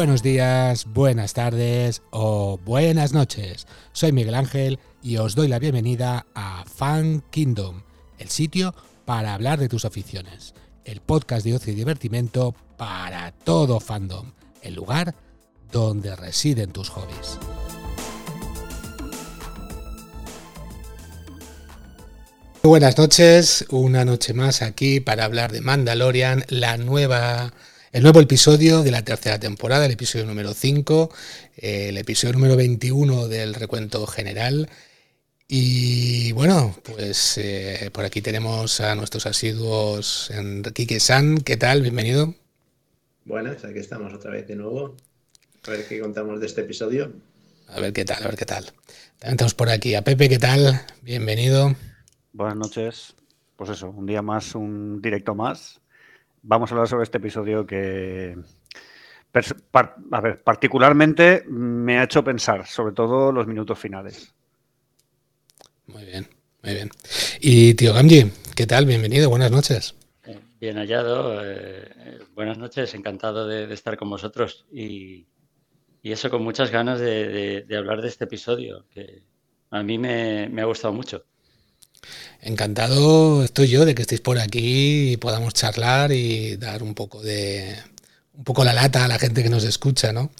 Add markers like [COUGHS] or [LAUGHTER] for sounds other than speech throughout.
Buenos días, buenas tardes o buenas noches. Soy Miguel Ángel y os doy la bienvenida a Fan Kingdom, el sitio para hablar de tus aficiones, el podcast de ocio y divertimento para todo fandom, el lugar donde residen tus hobbies. Buenas noches, una noche más aquí para hablar de Mandalorian, la nueva el nuevo episodio de la tercera temporada, el episodio número 5, el episodio número 21 del recuento general. Y bueno, pues eh, por aquí tenemos a nuestros asiduos Enrique San. ¿Qué tal? Bienvenido. Buenas, aquí estamos otra vez de nuevo. A ver qué contamos de este episodio. A ver qué tal, a ver qué tal. También estamos por aquí a Pepe, ¿qué tal? Bienvenido. Buenas noches. Pues eso, un día más, un directo más vamos a hablar sobre este episodio que, a ver, particularmente me ha hecho pensar, sobre todo los minutos finales. Muy bien, muy bien. Y tío Gamji, ¿qué tal? Bienvenido, buenas noches. Bien hallado, eh, buenas noches, encantado de, estar con vosotros y, eso con muchas ganas de, hablar de este episodio, que a mí me ha gustado mucho. Encantado estoy yo de que estéis por aquí y podamos charlar y dar un poco de un poco la lata a la gente que nos escucha, ¿no?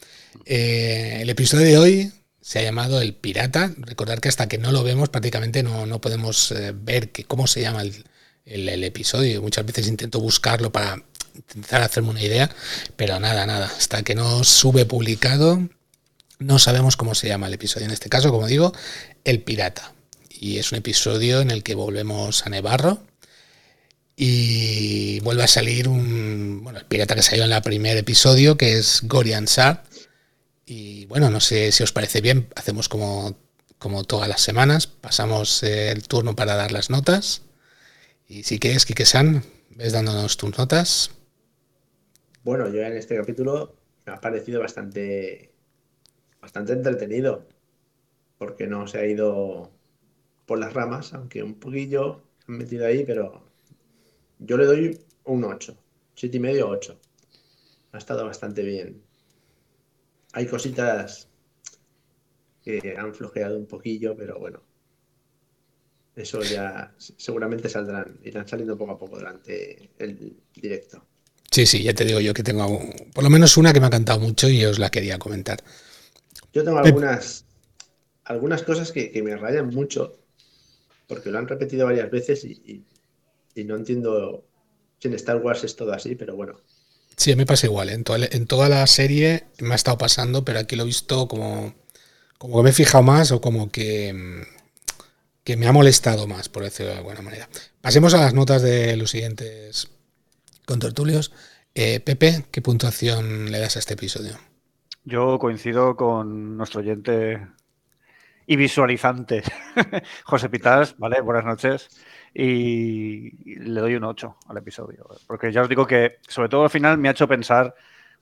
Eh, el episodio de hoy se ha llamado El Pirata. Recordar que hasta que no lo vemos prácticamente no, podemos eh, ver que, cómo se llama el, el, episodio. Muchas veces intento buscarlo para intentar hacerme una idea, pero nada, nada. Hasta que no sube publicado no sabemos cómo se llama el episodio. En este caso, como digo, El Pirata y es un episodio en el que volvemos a Nevarro y vuelve a salir un, bueno, el pirata que salió en el primer episodio, que es Gorian Sar. Y bueno, no sé si os parece bien, hacemos como, como todas las semanas, pasamos el turno para dar las notas. Y si quieres, Kike-san, ves dándonos tus notas. Bueno, yo en este capítulo me ha parecido bastante, bastante entretenido, porque no se ha ido por las ramas, aunque un poquillo han metido ahí, pero yo le doy un 8, 7 y medio, 8. Ha estado bastante bien. Hay cositas que han flojeado un poquillo, pero bueno. Eso ya seguramente saldrán, irán saliendo poco a poco durante el directo. Sí, sí, ya te digo yo que tengo por lo menos una que me ha cantado mucho y os la quería comentar. Yo tengo algunas, algunas cosas que, que me rayan mucho porque lo han repetido varias veces y, no entiendo si en Star Wars es todo así, pero bueno. Sí, a mí me pasa igual. ¿eh? En, toda, la serie me ha estado pasando, pero aquí lo he visto como, como que me he fijado más o como que, que me ha molestado más, por decirlo de alguna manera. Pasemos a las notas de los siguientes contertulios. Eh, Pepe, ¿qué puntuación le das a este episodio? Yo coincido con nuestro oyente y visualizante. [LAUGHS] José Pitas, ¿vale? Buenas noches. Y le doy un 8 al episodio. Porque ya os digo que, sobre todo al final, me ha hecho pensar,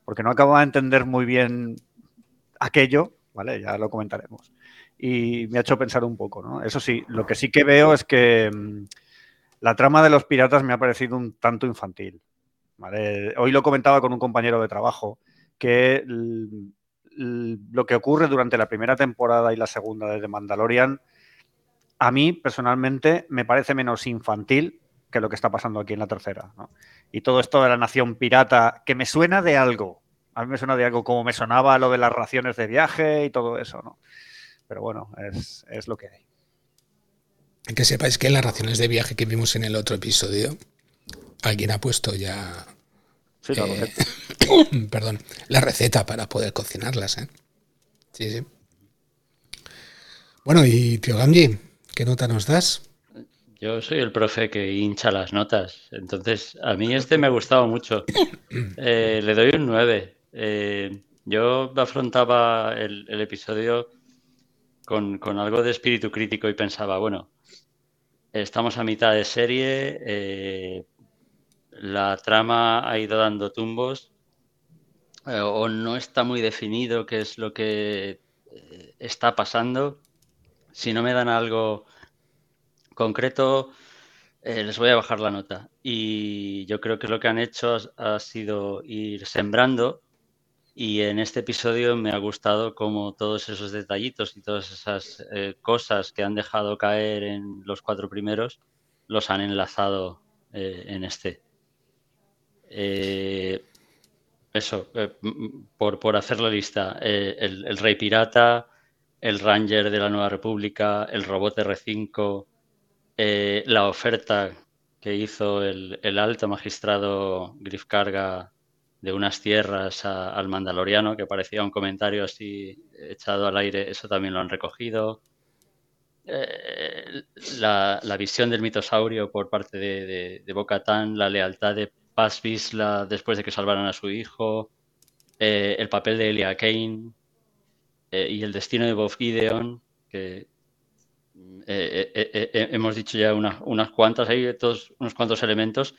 porque no acabo de entender muy bien aquello, ¿vale? Ya lo comentaremos. Y me ha hecho pensar un poco, ¿no? Eso sí, lo que sí que veo es que mm, la trama de los piratas me ha parecido un tanto infantil. ¿vale? Hoy lo comentaba con un compañero de trabajo que lo que ocurre durante la primera temporada y la segunda de The Mandalorian, a mí personalmente me parece menos infantil que lo que está pasando aquí en la tercera. Y todo esto de la nación pirata, que me suena de algo. A mí me suena de algo como me sonaba lo de las raciones de viaje y todo eso, ¿no? Pero bueno, es, lo que hay. Que sepáis que las raciones de viaje que vimos en el otro episodio, alguien ha puesto ya eh, [COUGHS] perdón, la receta para poder cocinarlas. ¿eh? Sí, sí. Bueno, y tío Gamji, ¿qué nota nos das? Yo soy el profe que hincha las notas, entonces a mí este me ha gustado mucho. [COUGHS] Eh, le doy un 9. yo afrontaba el, episodio con, con, algo de espíritu crítico y pensaba, bueno, estamos a mitad de serie, la trama ha ido dando tumbos eh, o no está muy definido qué es lo que eh, está pasando. Si no me dan algo concreto, eh, les voy a bajar la nota. Y yo creo que lo que han hecho ha, sido ir sembrando Y en este episodio me ha gustado como todos esos detallitos y todas esas eh, cosas que han dejado caer en los cuatro primeros los han enlazado en este. Eh, eso, por, por, hacer la lista, el, el, Rey Pirata, el Ranger de la Nueva República, el Robot R5, la oferta que hizo el, el alto magistrado Griff Carga de unas tierras al Mandaloriano, que parecía un comentario así echado al aire, eso también lo han recogido. Eh, la, visión del mitosaurio por parte de, de, de la lealtad de Paz Vizsla después de que salvaran a su hijo, eh, el papel de Elia Kane eh, y el destino de Bob Gideon, que hemos dicho ya unas cuantas, hay todos unos cuantos elementos,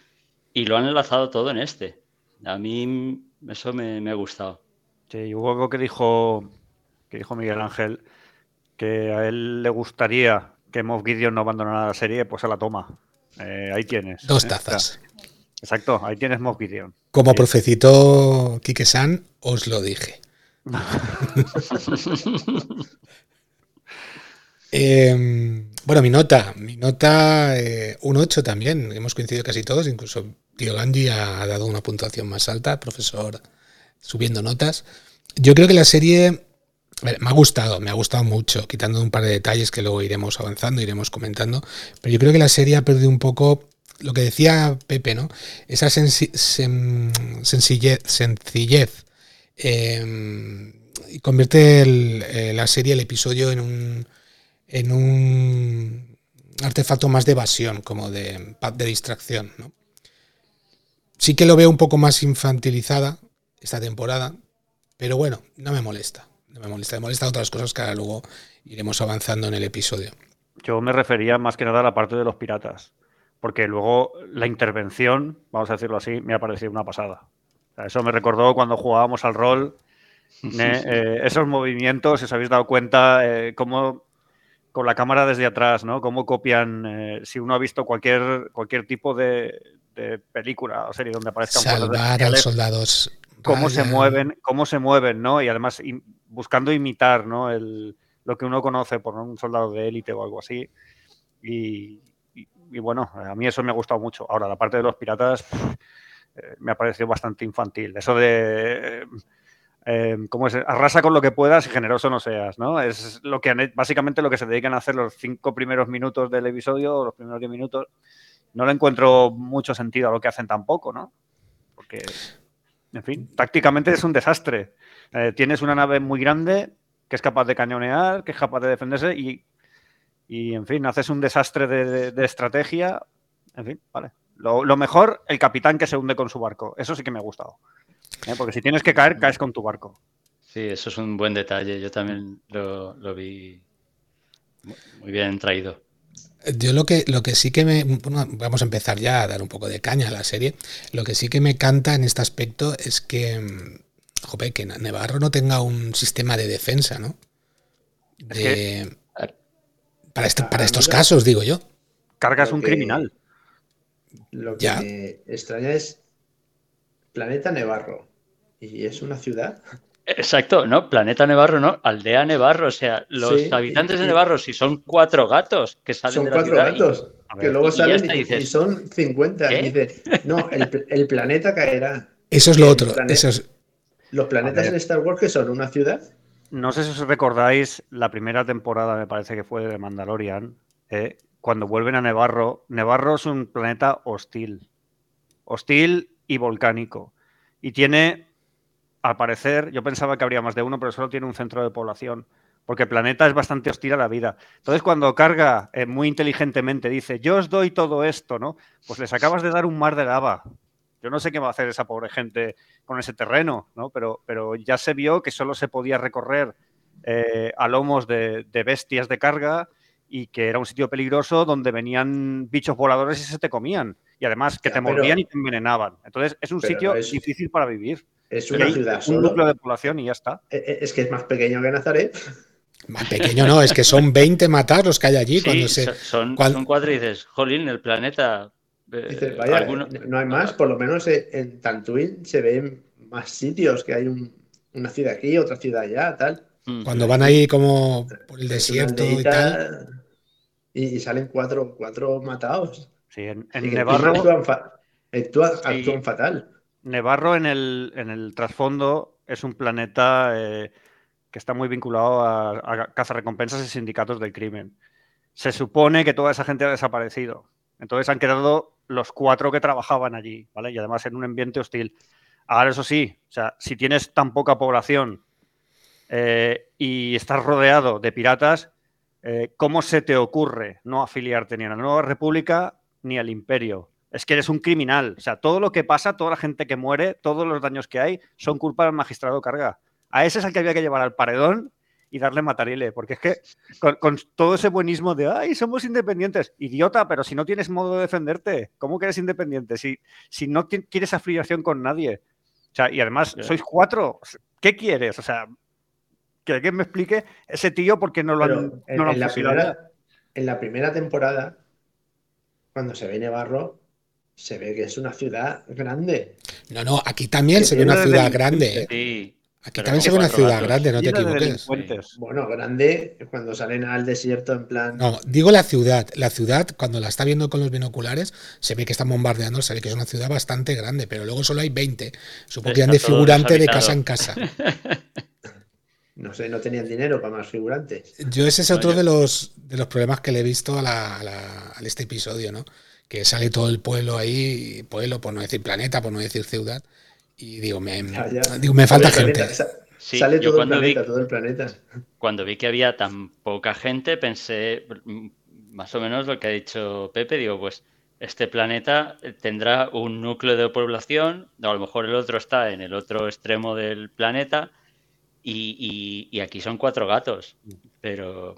y lo han enlazado todo en este. A mí eso me, ha gustado. Sí, hubo algo que dijo, que dijo Miguel Ángel, que a él le gustaría que Moff Gideon no abandonara la serie, pues a la toma. Eh, ahí tienes. Dos ¿eh? tazas. Exacto, ahí tienes Moff Gideon. Como profecitó Kike San, os lo dije. [LAUGHS] Em, bueno, mi nota, mi nota eh, un 8 también, hemos coincidido casi todos, incluso Tío Ganji ha dado una puntuación más alta, profesor subiendo notas. Yo creo que la serie me ha gustado, me ha gustado mucho, quitando un par de detalles que luego iremos avanzando, iremos comentando, pero yo creo que la serie ha perdido un poco lo que decía Pepe, ¿no? Esa sencillez, sencillez em, convierte eh, la serie, el episodio en un, en un artefacto más de evasión, como de, de distracción. Sí que lo veo un poco más infantilizada esta temporada, pero bueno, no me molesta. No me molesta, me molesta otras cosas que ahora luego iremos avanzando en el episodio. Yo me refería más que nada a la parte de los piratas, porque luego la intervención, vamos a decirlo así, me ha parecido una pasada. eso me recordó cuando jugábamos al rol, [LAUGHS] eh, esos movimientos, si os habéis dado cuenta, eh, cómo con la cámara desde atrás, ¿no? Cómo copian, eh, si uno ha visto cualquier, cualquier tipo de, película o serie donde aparezcan salvar a los soldados. cómo se mueven cómo se mueven no y además buscando imitar no el, lo que uno conoce por un soldado de élite o algo así. Y, bueno a mí eso me ha gustado mucho ahora la parte de los piratas eh, me ha parecido bastante infantil eso de eh, ¿cómo es? Arrasa con lo que puedas y generoso no seas, ¿no? Es lo que básicamente lo que se dedican a hacer los cinco primeros minutos del episodio, los primeros diez minutos, no le encuentro mucho sentido a lo que hacen tampoco, ¿no? Porque, en fin, tácticamente es un desastre. Eh, tienes una nave muy grande que es capaz de cañonear, que es capaz de defenderse y, y en fin, haces un desastre de, estrategia. En fin, vale. Lo, mejor, el capitán que se hunde con su barco. Eso sí que me ha gustado. ¿eh? Porque si tienes que caer, caes con tu barco. Sí, eso es un buen detalle. Yo también lo, lo vi muy bien traído. Yo lo que, lo que sí que me. vamos a empezar ya a dar un poco de caña a la serie. Lo que sí que me canta en este aspecto es que. Mm, jope, que Nevarro no tenga un sistema de defensa, ¿no? De, para, este, para estos casos, digo yo. Cargas un criminal. Lo que me extraña es Planeta Nevarro. ¿Y es una ciudad? Exacto, no, Planeta Nevarro, no, Aldea Nevarro, o sea, los habitantes de Nevarro, si son cuatro gatos que salen son de la cuatro gatos, que luego salen y, son 50. Dice, no, el, planeta caerá. Eso es lo otro. Los planetas en Star Wars que son una ciudad. No sé si os recordáis la primera temporada, me parece que fue de Mandalorian, eh, cuando vuelven a Nevarro. Nevarro es un planeta hostil. Hostil y volcánico. Y tiene al parecer, yo pensaba que habría más de uno, pero solo tiene un centro de población. Porque el planeta es bastante hostil a la vida. Entonces, cuando carga eh, muy inteligentemente, dice, yo os doy todo esto, ¿no? Pues les acabas de dar un mar de lava. Yo no sé qué va a hacer esa pobre gente con ese terreno, ¿no? Pero, pero ya se vio que solo se podía recorrer eh, a lomos de, bestias de carga y que era un sitio peligroso donde venían bichos voladores y se te comían. Y además que te mordían y te envenenaban. Entonces, es un sitio difícil para vivir. Es una ciudad Un núcleo de población y ya está. Eh, eh, es que es más pequeño que Nazaret. Más pequeño no, es que son 20 matar los que hay allí. cuando se, son, son, cuatro y dices, jolín, el planeta. Eh, vaya, no hay más, por lo menos en Tantuin se ven más sitios que hay un. una ciudad aquí, otra ciudad allá, tal. Mm. Cuando van ahí como por el desierto y tal. Y, y salen cuatro, cuatro matados. Sí, en, Nevarro, actúan, fa- actúan- Sí. actúan fatal. Nevarro en el, en el trasfondo es un planeta eh, que está muy vinculado a, a cazarrecompensas y sindicatos del crimen. Se supone que toda esa gente ha desaparecido. Entonces han quedado los cuatro que trabajaban allí, ¿vale? Y además en un ambiente hostil. Ahora, eso sí, o sea, si tienes tan poca población eh, y estás rodeado de piratas, eh, ¿cómo se te ocurre no afiliarte ni a la Nueva República ni al Imperio? Es que eres un criminal. O sea, todo lo que pasa, toda la gente que muere, todos los daños que hay, son culpa del magistrado carga. A ese es el que había que llevar al paredón y darle matarile. Porque es que con, con todo ese buenismo de, ay, somos independientes. Idiota, pero si no tienes modo de defenderte, ¿cómo que eres independiente? Si, si no quieres afiliación con nadie. O sea, y además, sois cuatro. ¿Qué quieres? O sea, que alguien me explique ese tío porque no lo Pero han, en, no lo en han la primera, en la primera temporada, cuando se ve Nevarro, se ve que es una ciudad grande. No, no, aquí también Que se ve una ciudad grande. ¿eh? Sí, Aquí también se ve una ciudad gatos. grande, no te equivoques. Bueno, grande cuando salen al desierto en plan. No, digo la ciudad. La ciudad, cuando la está viendo con los binoculares, se ve que están bombardeando, se ve que es una ciudad bastante grande, pero luego solo hay 20. Supongo que irán de figurante de casa en casa. [LAUGHS] No sé, no tenían dinero para más figurantes. Yo ese es otro de los, de los problemas que le he visto a, la- a la- a este episodio, ¿no? Que sale todo el pueblo ahí, pueblo, por no decir planeta, por no decir ciudad, y digo, me, [LAUGHS] Ya, ya. digo, me falta gente. planeta, sa- Sí, sale yo todo el vi- planeta, todo el planeta. cuando vi que había tan poca gente, pensé mm, más o menos lo que ha dicho Pepe. Digo, pues este planeta tendrá un núcleo de población, o a lo mejor el otro está en el otro extremo del planeta, y, y- y aquí son cuatro gatos. Pero.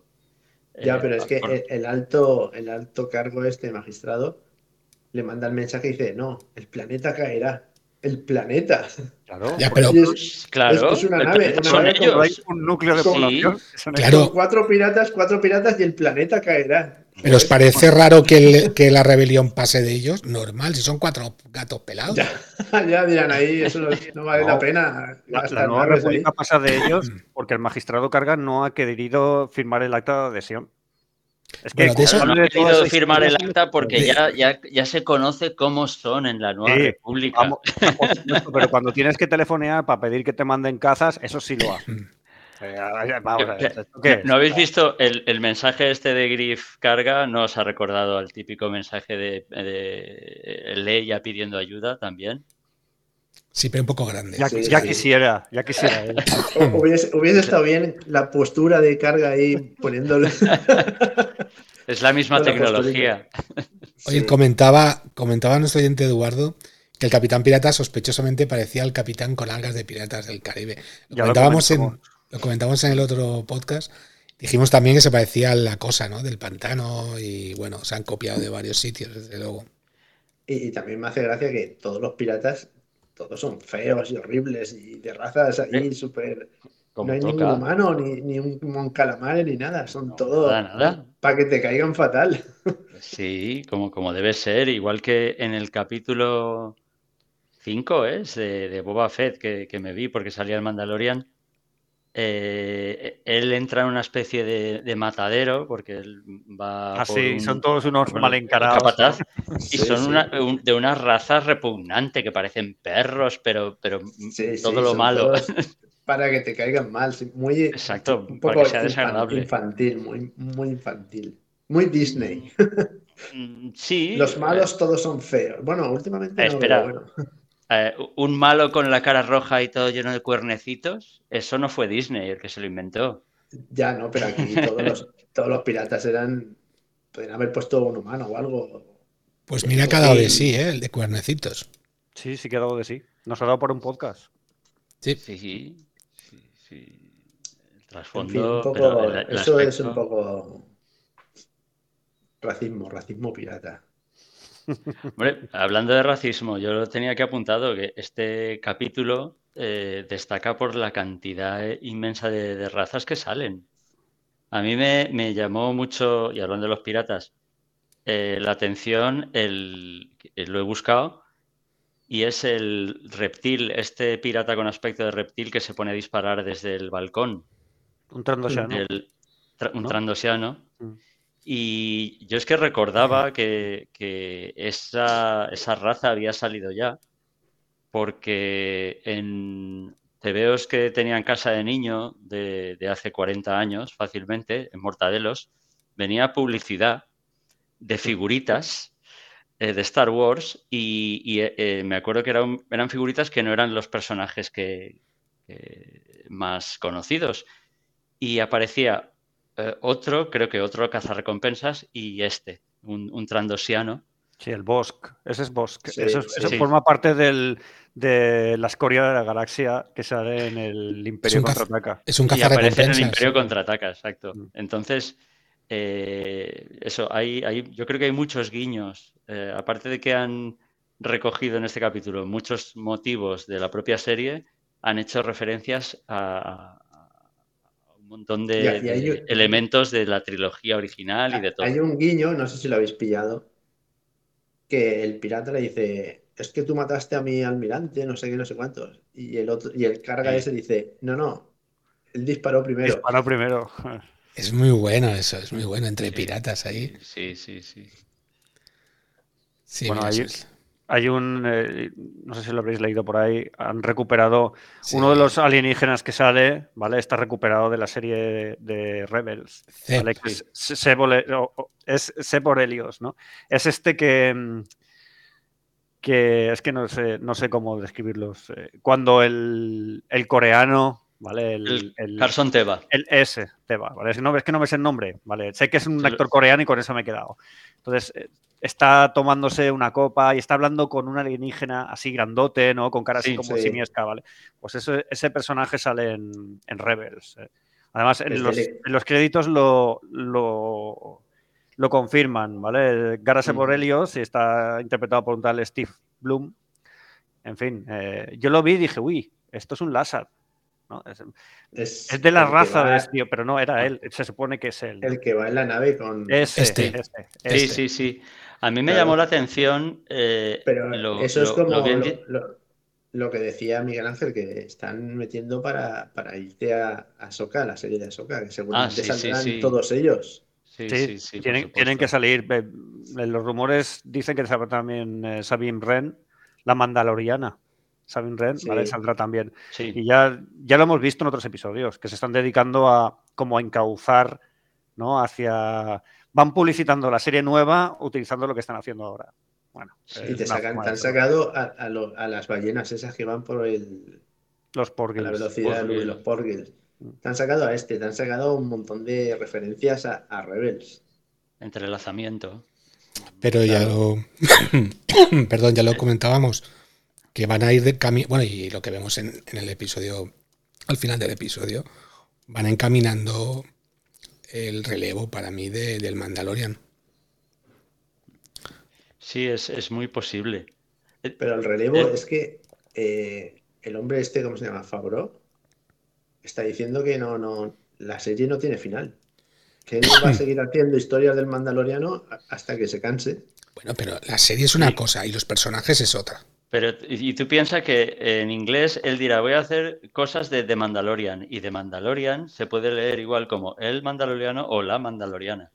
Ya, eh, pero es que por- el alto, el alto cargo este magistrado le manda el mensaje y dice, no, el planeta caerá. El planeta. Claro, Ya, pero- es- claro, es- es una nave, una son nave con- solo hay ellos. un núcleo de Sí. población. son Claro. cuatro piratas, cuatro piratas y el planeta caerá. ¿Pero os parece raro que, el- que la rebelión pase de ellos? Normal, si son cuatro gatos pelados. Ya, [LAUGHS] ya dirán ahí, eso no, no vale No. la pena La, la nueva naves ahí. república pasa de ellos [CLEARS THROAT] porque el magistrado carga no ha querido firmar el acta de adhesión. Es que Bueno, de eso- cuando No he esa firmar el acta porque De- ya, ya, ya se conoce cómo son en la Nueva Sí, República. vamos, [LAUGHS] pero cuando tienes que telefonear para pedir que te manden cazas, eso sí lo haces. Eh, Vamos a ver. ¿No habéis visto el, el mensaje este de Griff Carga? ¿No os ha recordado al típico mensaje de, de Leia pidiendo ayuda también? Sí, pero un poco grande. Ya, Sí, ya sí. quisiera, ya quisiera. O- Hubiese, hubiese estado bien la postura de carga ahí poniéndole. Es la misma la tecnología. Oye, Sí. comentaba, comentaba nuestro oyente Eduardo que el capitán pirata sospechosamente parecía al capitán con algas de piratas del Caribe. Lo Ya lo comentábamos, en, comentamos. lo comentamos en el otro podcast. Dijimos también que se parecía a la cosa, ¿no? Del pantano y bueno, se han copiado de varios sitios, desde luego. Y, y también me hace gracia que todos los piratas, todos son feos y horribles y de razas ahí súper. Como No hay toca. ningún humano, ni, ni un, un calamar, ni nada. Son No, todos para que te caigan fatal. [LAUGHS] Sí, como, como debe ser. Igual que en el capítulo 5 es de, de Boba Fett que, que me vi porque salía el Mandalorian. Eh, él entra en una especie de, de matadero porque él va Ah, por sí, un- son todos unos mal encarados. capataz, [LAUGHS] y son sí. una- un- de una raza repugnante que parecen perros, pero, pero Sí, sí, todo lo malo. [LAUGHS] para que te caigan mal. Muy, Exacto, un para poco que sea desagradable. infantil, muy, muy infantil. Muy Disney. Mm, Sí. Los eh, malos todos son feos. Bueno, últimamente Eh, no, espera. pero bueno. Eh, un malo con la cara roja y todo lleno de cuernecitos, eso no fue Disney el que se lo inventó. Ya no, pero aquí [LAUGHS] todos los, todos los piratas eran. Podrían haber puesto un humano o algo. Pues mira que ha dado de Sí. ¿eh? El de cuernecitos. Sí, sí que ha dado de sí. Nos ha dado por un podcast. Sí. Sí, sí, sí, sí. El En trasfondo, fin, un poco. pero el- el eso es un poco. Racismo, racismo pirata. Hombre, hablando de racismo, yo lo tenía que apuntado que este capítulo eh, destaca por la cantidad eh, inmensa de, de razas que salen. A mí me, me llamó mucho, y hablando de los piratas, eh, la atención, el, lo he buscado, y es el reptil, este pirata con aspecto de reptil que se pone a disparar desde el balcón. Un trandosiano. Un trandosiano. Mm. Y yo es que recordaba que, esa, esa, raza había salido ya, porque en TVOs que tenían casa de niño de, hace 40 años, fácilmente, en Mortadelos, venía publicidad de figuritas eh, de Star Wars y, eh, eh, me acuerdo que eran, eran figuritas que no eran los personajes que, más conocidos. Y aparecía eh, otro, creo que otro cazarrecompensas y este, un, trandosiano. Sí, el Bosk. Ese es Bosk. eso, forma parte del, de la escoria de la galaxia que sale en el Imperio Contraataca. Es un cazarrecompensas. Y aparece en el Imperio Contraataca, exacto. Mm. Entonces, eh, eso, hay, hay, yo creo que hay muchos guiños. Eh, aparte de que han recogido en este capítulo muchos motivos de la propia serie, han hecho referencias a, montón de, elementos de la trilogía original y de todo. Hay un guiño, no sé si lo habéis pillado, que el pirata le dice, es que tú mataste a mi almirante, no sé qué, no sé cuántos. Y el otro, y el carga ese dice, no, no, él disparó primero. Disparó primero. [LAUGHS] Es muy bueno eso, es muy bueno, entre piratas ahí. Sí, sí, sí. Sí, bueno, hay un, eh, no sé si lo habréis leído por ahí, han recuperado uno de los alienígenas que sale, ¿vale? Está recuperado de la serie de, Rebels, Es, Seborelios, ¿no? Es este que, mm, que es que no sé, no sé cómo describirlos. Eh, cuando el, coreano, ¿vale? El, el, Carson Teba. El S, Teba, ¿vale? Es que, no, es que no me sé el nombre, ¿vale? Sé que es un actor coreano y con eso me he quedado. Entonces, eh, está tomándose una copa y está hablando con un alienígena así grandote, ¿no? Con cara así como simiesca, ¿vale? Pues ese personaje sale en, Rebels. ¿eh? Además, en los, créditos lo, lo, confirman, ¿vale? Gara Seborelios está interpretado por un tal Steve Bloom. En fin, eh, yo lo vi y dije, uy, esto es un Es, de la raza de este pero no era él, se supone que es él. El que va en la nave con este. Sí, este. sí, sí. A mí me llamó la atención. Eh, pero eso es como lo, que decía Miguel Ángel, que están metiendo para, para irte a, a Soca, la serie de Soca, que seguramente ah, saldrán todos ellos. Sí, sí, tienen, tienen, que salir. Los rumores dicen que también eh, Sabine Wren, la Mandaloriana. Sabine Wren, ¿vale? Saldrá también. Y ya, ya lo hemos visto en otros episodios, que se están dedicando a como a encauzar ¿no? hacia van publicitando la serie nueva utilizando lo que están haciendo ahora. Bueno, y te, han sacado a, las ballenas esas que van por el. Los porgils. la velocidad de los porgils. Mm. Te han sacado a este, te han sacado un montón de referencias a, Rebels. Entrelazamiento. Pero ya lo. [COUGHS] Perdón, ya lo comentábamos. Que van a ir de camino. Bueno, y lo que vemos en, en el episodio. Al final del episodio. Van encaminando el relevo para mí de, del Mandalorian. Sí, es, muy posible. Pero el relevo eh, es que eh, el hombre este, ¿cómo se llama? Fabro, está diciendo que no, no, la serie no tiene final. Que él va a [CLEARS THROAT] seguir haciendo historias del Mandaloriano hasta que se canse. Bueno, pero la serie es una cosa y los personajes es otra. Pero, y tú piensas que en inglés él dirá, voy a hacer cosas de The Mandalorian. Y The Mandalorian se puede leer igual como el Mandaloriano o la Mandaloriana.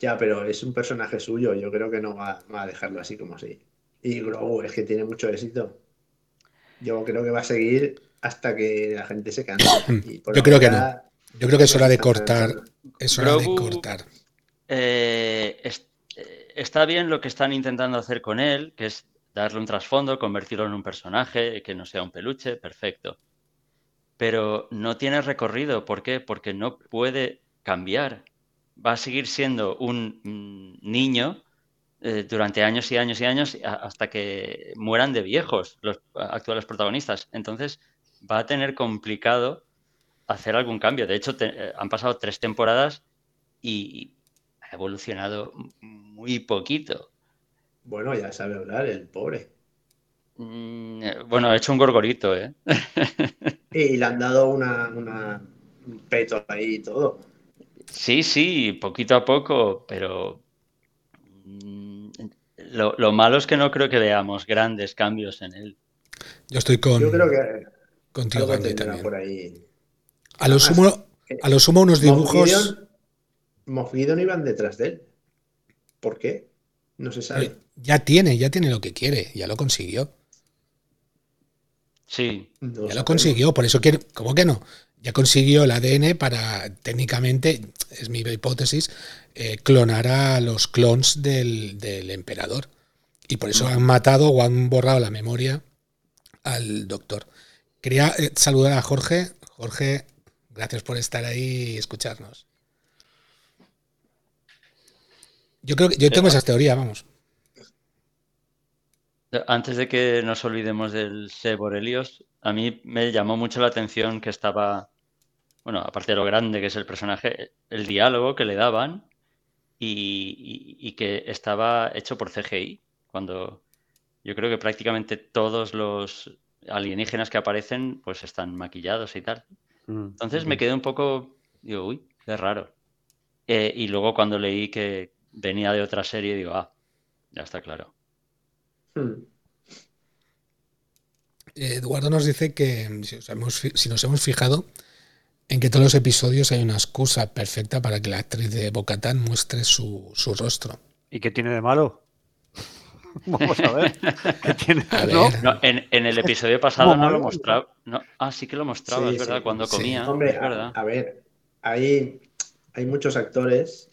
Ya, pero es un personaje suyo. Yo creo que no va, a dejarlo así como así. Y Grogu es que tiene mucho éxito. Yo creo que va a seguir hasta que la gente se canse. [CLEARS THROAT] Yo creo que no. Yo creo que es hora de cortar. Es hora de cortar. Eh, eh, está bien lo que están intentando hacer con él, que es darle un trasfondo, convertirlo en un personaje, que no sea un peluche, perfecto. Pero no tiene recorrido. ¿Por qué? Porque no puede cambiar. Va a seguir siendo un mm, niño eh, durante años y años y años hasta que mueran de viejos los actuales protagonistas. Entonces va a tener complicado hacer algún cambio. De hecho, eh, han pasado tres temporadas y ha evolucionado muy poquito. Bueno, ya sabe hablar, el pobre. Mm, eh, bueno, ha hecho un gorgorito, ¿eh? [LAUGHS] y le han dado una, un peto ahí y todo. Sí, sí, poquito a poco, pero mm, lo, malo es que no creo que veamos grandes cambios en él. Yo estoy con. Yo creo que. Contigo, también. Por ahí. A lo, sumo, a lo sumo unos dibujos. Moff Gideon iban detrás de él. ¿Por qué? No se sabe. Ya tiene, ya tiene lo que quiere, ya lo consiguió. Sí. ya lo consiguió, por eso quiere. ¿Cómo que no? Ya consiguió el ADN para, técnicamente, es mi hipótesis, eh, clonar a los clones del, emperador. Y por eso han matado o han borrado la memoria al doctor. Quería eh, saludar a Jorge. Jorge, gracias por estar ahí y escucharnos. Yo creo que yo tengo esa teoría, vamos. Antes de que nos olvidemos del C. Borelios, a mí me llamó mucho la atención que estaba, bueno, aparte de lo grande que es el personaje, el diálogo que le daban y, que estaba hecho por CGI. Cuando yo creo que prácticamente todos los alienígenas que aparecen pues están maquillados y tal. Mm, Entonces me quedé un poco, digo, uy, qué raro. Eh, y luego cuando leí que, venía de otra serie digo, ah, ya está claro. Hmm. Eduardo nos dice que si, nos hemos fijado en que todos los episodios hay una excusa perfecta para que la actriz de Bocatán muestre su, rostro. ¿Y qué tiene de malo? [LAUGHS] Vamos a ver. ¿Qué tiene? en, el episodio pasado no lo mostraba. ah, sí que lo mostraba, es verdad, cuando comía. Hombre, A, a, ver, hay, hay muchos actores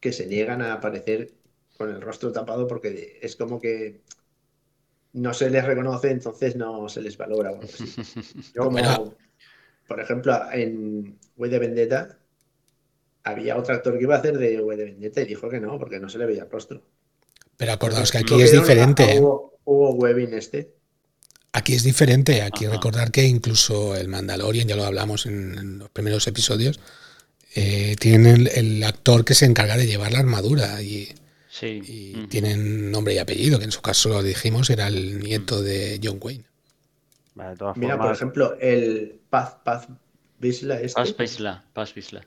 que se niegan a aparecer con el rostro tapado porque es como que no se les reconoce, entonces no se les valora. [LAUGHS] Como, por ejemplo, en Way de Vendetta había otro actor que iba a hacer de Way de Vendetta y dijo que no, porque no se le veía el rostro. Pero acordaos que aquí es diferente. Hubo, hubo este. Aquí es diferente. Aquí recordar que incluso el Mandalorian, ya lo hablamos en los primeros episodios, eh, tienen el, actor que se encarga de llevar la armadura y, tienen nombre y apellido, que en su caso lo dijimos, era el nieto de John Wayne. Mira, por ejemplo, el Paz, Paz Bisla. Este, Paz Bisla,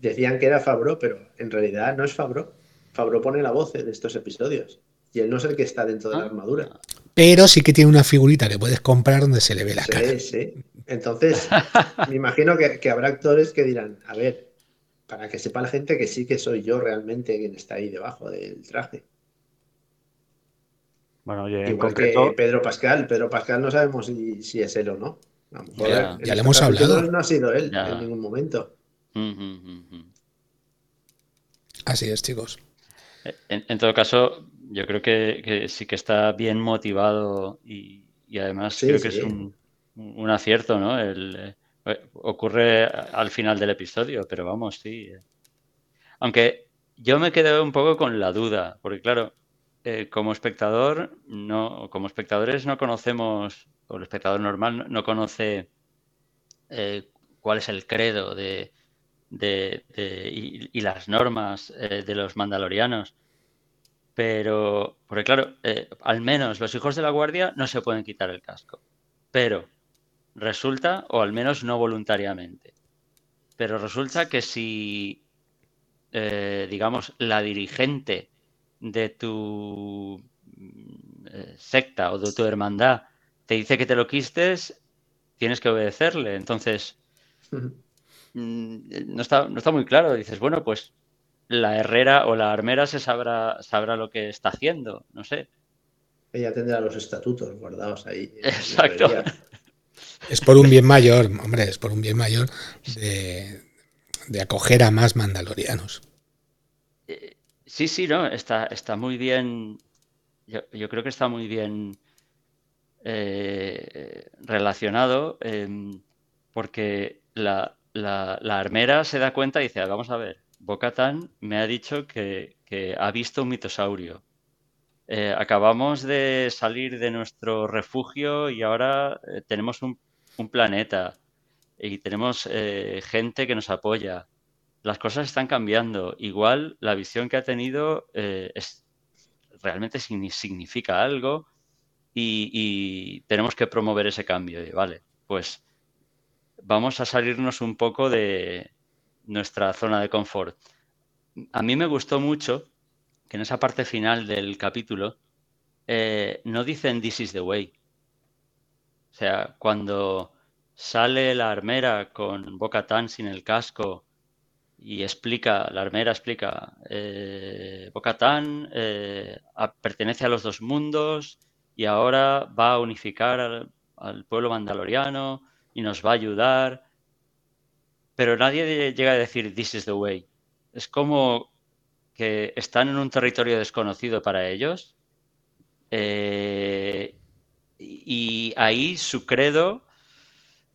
Decían que era Fabro, pero en realidad no es Fabro. Fabro pone la voz de estos episodios. Y él no es el que está dentro de la ah. armadura. Pero sí que tiene una figurita que puedes comprar donde se le ve la cara. Sí, sí. Entonces, [LAUGHS] me imagino que, habrá actores que dirán, a ver, para que sepa la gente que sí que soy yo realmente quien está ahí debajo del traje. Bueno, oye, Igual que Pedro Pascal. Pedro Pascal no sabemos si, es él o no. ya, le hemos hablado. No ha sido él en ningún momento. Así es, chicos. En, todo caso, yo creo que, sí que está bien motivado y, además creo que es un, un acierto, ¿no? El, eh, ocurre al final del episodio, pero vamos, sí. Aunque yo me quedé un poco con la duda, porque claro, eh, como espectador, no, como espectadores no conocemos, o el espectador normal no, conoce eh, cuál es el credo de, y, las normas de los mandalorianos. Pero, porque claro, al menos los hijos de la guardia no se pueden quitar el casco. Pero resulta, o al menos no voluntariamente, pero resulta que si, eh, digamos, la dirigente de tu eh, secta o de tu hermandad te dice que te lo quistes, tienes que obedecerle. Entonces, mm, no, está, no está muy claro. Dices, bueno, pues la herrera o la armera se sabrá, sabrá lo que está haciendo, no sé. Ella tendrá los estatutos guardados ahí. Exacto. Es por un bien mayor, hombre, es por un bien mayor de, acoger a más mandalorianos. Eh, sí, sí, no, está, está muy bien. Yo, creo que está muy bien eh, relacionado em, porque la, armera se da cuenta y dice, vamos a ver, Bocatan me ha dicho que, ha visto un mitosaurio. Eh, acabamos de salir de nuestro refugio y ahora tenemos un planeta y tenemos eh, gente que nos apoya. Las cosas están cambiando. Igual la visión que ha tenido eh, es, realmente significa algo y, tenemos que promover ese cambio. vale, pues vamos a salirnos un poco de nuestra zona de confort. A mí me gustó mucho que en esa parte final del capítulo eh, no dicen This is the way. O sea, cuando sale la armera con Boca Tan sin el casco y explica, la armera explica, eh, Boca Tan eh, pertenece a los dos mundos y ahora va a unificar al, al pueblo mandaloriano y nos va a ayudar. Pero nadie llega a decir This is the way. Es como que están en un territorio desconocido para ellos eh, y ahí su credo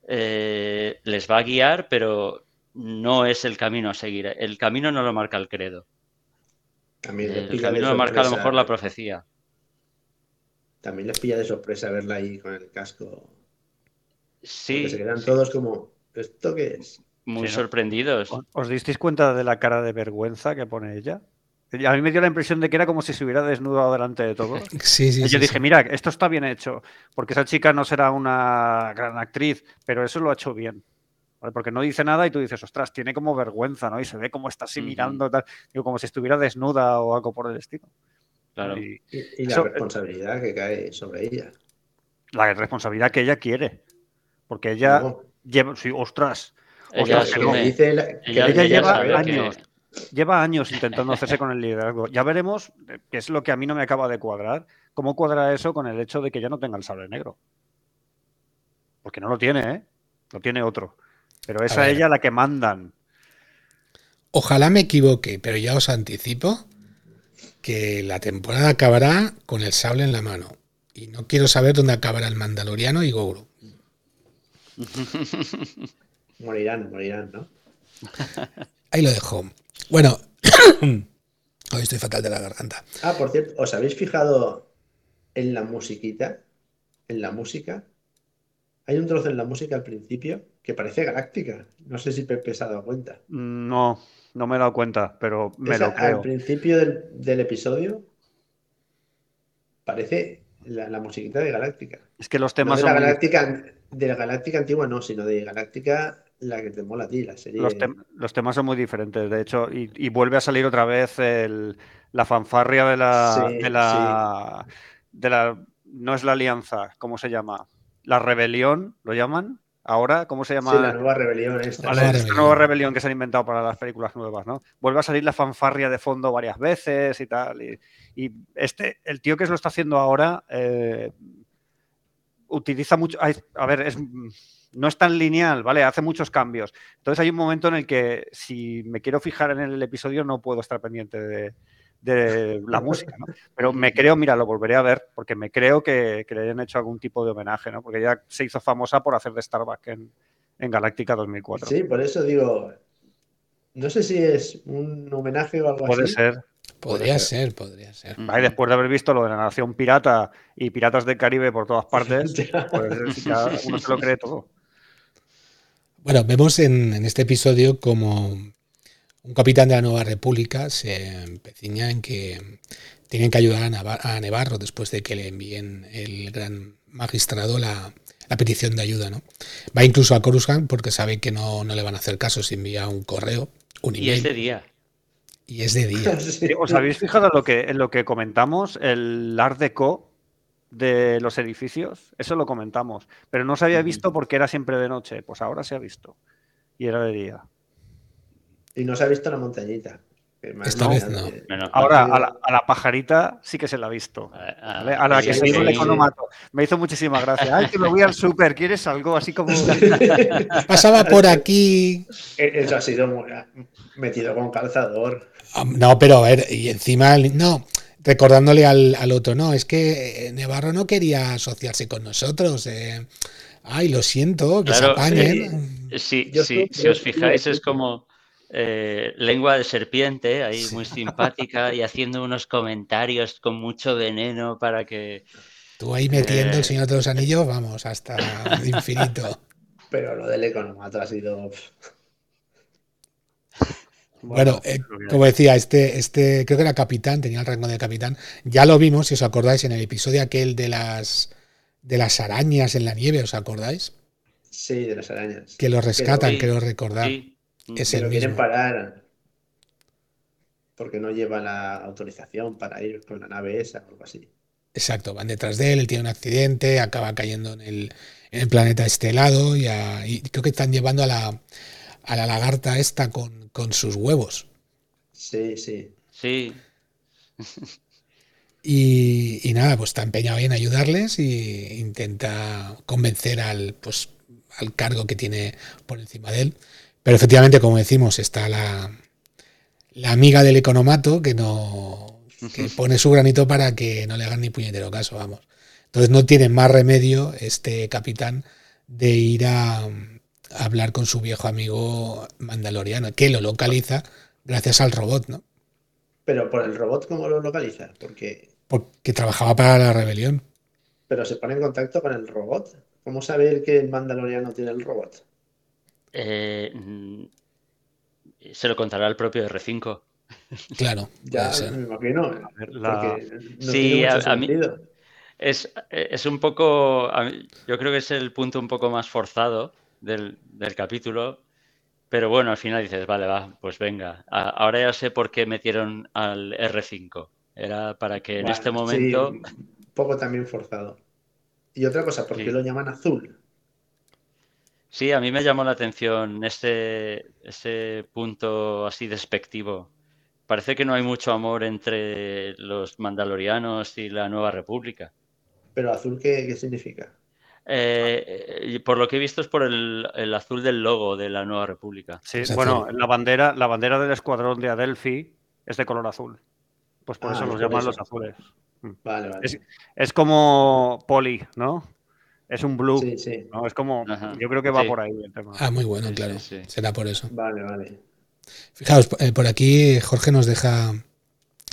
eh, les va a guiar, pero no es el camino a seguir. El camino no lo marca el credo. el camino lo marca a lo mejor la profecía. También les pilla de sorpresa verla ahí con el casco. Sí. se quedan todos como, ¿esto qué es? Muy sorprendidos. ¿Os disteis cuenta de la cara de vergüenza que pone ella? A mí me dio la impresión de que era como si se hubiera desnudado delante de todos. [LAUGHS] Sí, sí, y yo dije, mira, esto está bien hecho, porque esa chica no será una gran actriz, pero eso lo ha hecho bien. Porque no dice nada y tú dices, ostras, tiene como vergüenza, ¿no? Y se ve como está así mirando, tal, digo, como si estuviera desnuda o algo por el estilo. Claro. Y, la responsabilidad que cae sobre ella. La responsabilidad que ella quiere. Porque ella lleva, sí, ostras. Ella, lleva años. Lleva años intentando hacerse con el liderazgo. Ya veremos, que es lo que a mí no me acaba de cuadrar, cómo cuadra eso con el hecho de que ya no tenga el sable negro. Porque no lo tiene, ¿eh? Lo tiene otro. Pero es a, ella la que mandan. Ojalá me equivoque, pero ya os anticipo que la temporada acabará con el sable en la mano. Y no quiero saber dónde acabará el Mandaloriano y Goro. [LAUGHS] morirán, morirán, ¿no? [LAUGHS] Ahí lo dejo. Bueno, [COUGHS] hoy estoy fatal de la garganta. Ah, por cierto, ¿os habéis fijado en la musiquita? En la música. Hay un trozo en la música al principio que parece galáctica. No sé si Pepe se ha dado cuenta. No, no me he dado cuenta, pero me lo creo. Al principio del, episodio parece la, musiquita de Galáctica. Es que los temas de la Galáctica de la Galáctica antigua no, sino de Galáctica la que te mola a ti, la serie. Los, temas son muy diferentes, de hecho, y, vuelve a salir otra vez la fanfarria de la, de la, de la. No es la alianza, ¿cómo se llama? La rebelión, ¿lo llaman? Ahora, ¿cómo se llama? Sí, la nueva rebelión. Esta. nueva rebelión que se han inventado para las películas nuevas, ¿no? Vuelve a salir la fanfarria de fondo varias veces y tal. Y, este, el tío que lo está haciendo ahora, eh, utiliza mucho. A ver, es no es tan lineal, ¿vale? Hace muchos cambios. Entonces hay un momento en el que si me quiero fijar en el episodio no puedo estar pendiente de, la [LAUGHS] música, ¿no? Pero me creo, mira, lo volveré a ver, porque me creo que, le hayan hecho algún tipo de homenaje, ¿no? Porque ya se hizo famosa por hacer de Starbucks en, en Galáctica 2004. Sí, por eso digo, no sé si es un homenaje o algo así. Puede ser. Podría ser, podría ser. Después de haber visto lo de la nación pirata y piratas del Caribe por todas partes, [LAUGHS] pues ya uno se lo cree todo. Bueno, vemos en, este episodio como un capitán de la Nueva República se empeciña en que tienen que ayudar a, Nevarro después de que le envíen el gran magistrado la, petición de ayuda. ¿no? Va incluso a Coruscant porque sabe que no, le van a hacer caso si envía un correo, un email. Y es de día. Y es de día. [LAUGHS] ¿Os habéis fijado en lo que, en lo que comentamos? El Art Deco de los edificios, eso lo comentamos, pero no se había visto porque era siempre de noche, pues ahora se ha visto y era de día. Y no se ha visto la montañita. Esta vez no. Ahora, a la, pajarita sí que se la ha visto. A la que se hizo el economato. Me hizo muchísima gracia. Ay, que me voy al súper, ¿quieres algo? Así como. [LAUGHS] Pasaba por aquí. [LAUGHS] E-, eso ha sido metido con calzador. Ah, no, pero a ver, y encima. No, recordándole al, otro, no, es que eh, Nevarro no quería asociarse con nosotros. Eh. Ay, lo siento, que se apañen. Eh, si os fijáis, es como lengua de serpiente, ahí muy simpática y haciendo unos comentarios con mucho veneno para que. Tú ahí metiendo el Señor de los Anillos, vamos, hasta infinito. [LAUGHS] Pero lo del economato ha sido. Bueno, eh, como decía, este, este, creo que era capitán, tenía el rango de capitán. Ya lo vimos, si os acordáis, en el episodio aquel de las de las arañas en la nieve, ¿os acordáis? Sí, de las arañas. Que lo rescatan, creo recordar. Es el quieren parar. porque no lleva la autorización para ir con la nave esa o algo así. Exacto, van detrás de él, él tiene un accidente, acaba cayendo en el, en el planeta estelado y, a- y creo que están llevando a la, a la lagarta esta con, con sus huevos. Sí, sí. Sí, Y, y nada, pues está empeñado en ayudarles y intenta convencer al, pues, al cargo que tiene por encima de él. Pero efectivamente, como decimos, está la, la amiga del economato que no que [LAUGHS] pone su granito para que no le hagan ni puñetero caso, vamos. Entonces no tiene más remedio este capitán de ir a, a hablar con su viejo amigo mandaloriano, que lo localiza gracias al robot, ¿no? Pero por el robot, ¿cómo lo localiza? Porque, Porque trabajaba para la rebelión. pero se pone en contacto con el robot. ¿Cómo saber que el mandaloriano tiene el robot? eh, mm, se lo contará el propio R5. Claro, [LAUGHS] Ya puede ser. me imagino. ver, la- Porque no Sí, a- a mí-. Es, es un poco, mí- yo creo que es el punto un poco más forzado del, del capítulo, pero bueno, al final dices, vale, va, pues venga, a- ahora ya sé por qué metieron al R5. Era para que en este sí, momento... un poco también forzado. Y otra cosa, ¿por qué Sí. lo llaman azul? Sí, a mí me llamó la atención ese, ese punto así despectivo. Parece que no hay mucho amor entre los mandalorianos y la Nueva República. Pero azul, ¿qué, qué significa? Eh, y por lo que he visto es por el, el azul del logo de la Nueva República. Sí, Es bueno, azul. la bandera, la bandera del escuadrón de Adelphi es de color azul. Pues por Ah, eso es los llaman eso. los azules. Vale, vale. Es, es como poli, ¿no? Es un blue. Sí, sí. ¿no? Es como. Ajá. Yo creo que va Sí. por ahí el tema. Ah, muy bueno, claro. sí, sí. Será por eso. Vale, vale. Fijaos, eh, por aquí Jorge nos deja,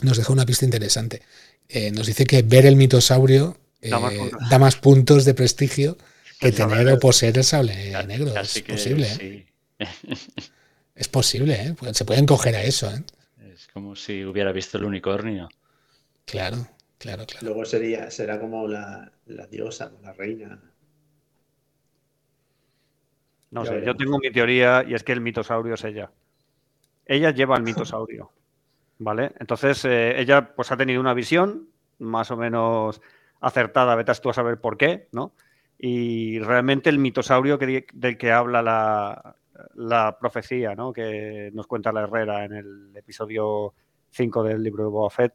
nos deja una pista interesante. Eh, nos dice que ver el mitosaurio eh, Da más puntos. da más puntos de prestigio [LAUGHS] que El sable tener o negro. poseer el sable negro. Casi es que posible, ¿eh? [LAUGHS] Es posible, ¿eh? Pues Se pueden coger a eso, ¿eh? Es como si hubiera visto el unicornio. Claro, claro, claro. Luego sería, será como la, la diosa, la reina. No Ya sé, yo tengo mi teoría y es que el mitosaurio es ella. Ella lleva el mitosaurio, ¿vale? Entonces, eh, ella pues ha tenido una visión más o menos acertada, vete tú a saber por qué, ¿no? Y realmente el mitosaurio que, del que habla la, la profecía, ¿no? Que nos cuenta la Herrera en el episodio 5 del libro de Boba Fett,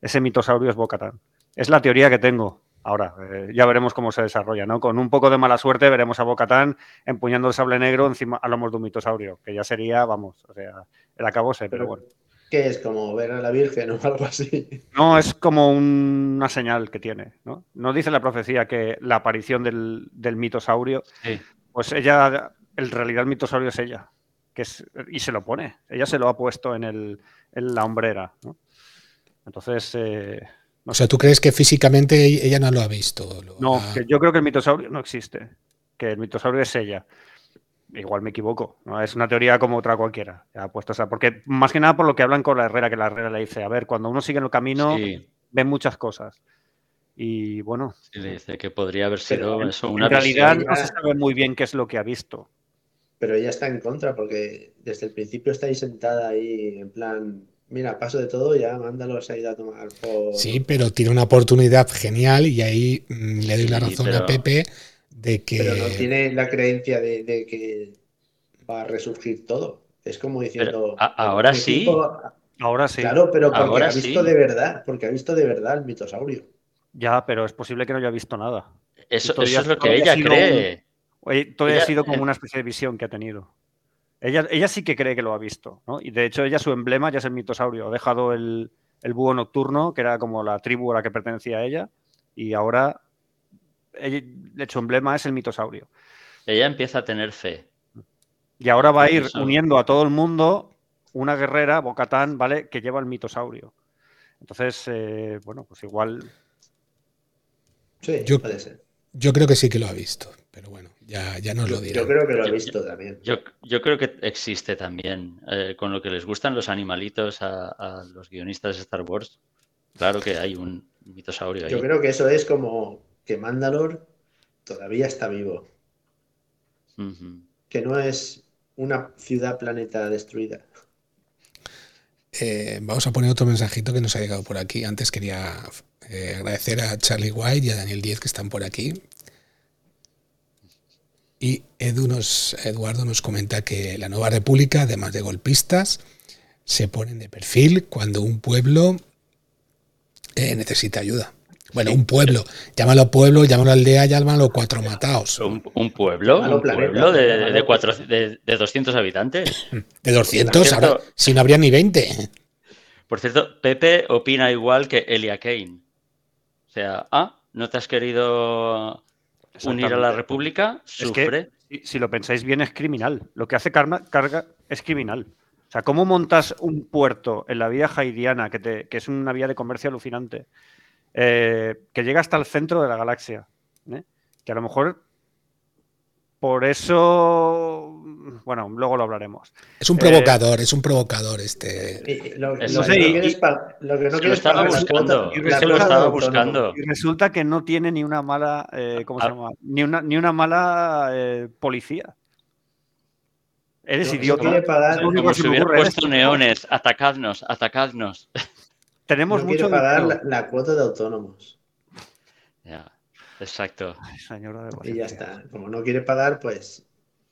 ese mitosaurio es Bocatán. Es la teoría que tengo. Ahora, eh, ya veremos cómo se desarrolla, ¿no? Con un poco de mala suerte veremos a Bocatán empuñando el sable negro encima a lomos de un mitosaurio, que ya sería, vamos, o sea, el acabose, pero bueno. ¿Qué es? Como ver a la Virgen o [LAUGHS] algo así. No, es como un- una señal que tiene, ¿no? No dice la profecía que la aparición del, del mitosaurio, Sí. pues ella, en realidad el mitosaurio es ella, que es, y se lo pone, ella se lo ha puesto en, el, en la hombrera, ¿no? Entonces, eh, O sea, ¿tú crees que físicamente ella no lo ha visto? Lo no, ha- que yo creo que el mitosaurio no existe, que el mitosaurio es ella. Igual me equivoco, ¿no? Es una teoría como otra cualquiera. ya puesto esa- porque más que nada por lo que hablan con la Herrera, que la Herrera le dice, a ver, cuando uno sigue en el camino, Sí, ven muchas cosas. Y bueno, sí, le dice que podría haber sido en- eso, en una realidad visión. no se sabe muy bien qué es lo que ha visto. Pero ella está en contra porque desde el principio está ahí sentada ahí en plan, mira, paso de todo, ya mándalo, se ha ido a tomar por... Sí, pero tiene una oportunidad genial y ahí mm, le doy la Sí, razón a Pepe de que... Pero no tiene la creencia de, de que va a resurgir todo. Es como diciendo... a- ahora sí. equipo- Ahora sí, Claro, pero porque Ahora ha visto sí. de verdad, porque ha visto de verdad el mitosaurio. ya, pero es posible que no haya visto nada. Eso, todavía- eso es lo que ella cree. Todavía ha sido como eh, una especie de visión que ha tenido. Ella, ella sí que cree que lo ha visto, ¿no? Y de hecho, ella su emblema ya es el mitosaurio. Ha dejado el, el búho nocturno, que era como la tribu a la que pertenecía a ella, y ahora hecho, emblema es el mitosaurio. Ella empieza a tener fe. Y ahora va a ir uniendo a todo el mundo una guerrera, Bocatán, ¿vale? Que lleva el mitosaurio. Entonces, eh, bueno, pues igual. Sí, Yo- puede ser. Yo creo que sí que lo ha visto, pero bueno, ya, ya nos Yo, lo dirá. yo creo que lo he Yo- visto también. Yo, yo creo que existe también, eh, con lo que les gustan los animalitos a, a los guionistas de Star Wars. Claro que hay un mitosaurio ahí. Yo creo que eso es como que Mandalor todavía está vivo, que no es una ciudad planeta destruida. eh, vamos a poner otro mensajito que nos ha llegado por aquí. Antes quería eh, agradecer a Charlie White y a Daniel Díez que están por aquí. Y Edu nos, Eduardo nos comenta que la nueva república, además de golpistas, se ponen de perfil cuando un pueblo eh, necesita ayuda. Bueno, un pueblo. Llámalo pueblo, llámalo aldea, llámalo cuatro mataos. ¿Un, un pueblo? Llámalo ¿Un planeta, pueblo de, de, cuatro- de- de 200 habitantes? De 200, Por cierto- ahora, si no habría ni 20. Por cierto, Pepe opina igual que Elia Kane. O sea, ah, ¿no te has querido unir a la. República? Es que- Sufre. Si, si lo pensáis bien, es criminal. Lo que hace Karma, Carga es criminal. O sea, ¿cómo montas un puerto en la vía haidiana, que, te- que es una vía de comercio alucinante, eh, que llega hasta el centro de la galaxia? ¿eh? Que a lo mejor por eso. Bueno, luego lo hablaremos. Es un Eh, provocador, es un provocador este. Y lo, Eso lo sí, que no y- quieres lo que no Se lo quieres estaba buscando, cuota- es la que lo cuota estaba de autónomo. buscando. Y resulta que no tiene ni una mala. eh, ¿Cómo se Ah. llama? Ni una, ni una mala eh, policía. Eres No, idiota. Como si se hubiera puesto neones. Atacadnos, atacadnos. Tenemos No mucho quiere pagar la, la cuota de autónomos. Ya, exacto. Ay, señora de Y ya está. Como no quiere pagar, pues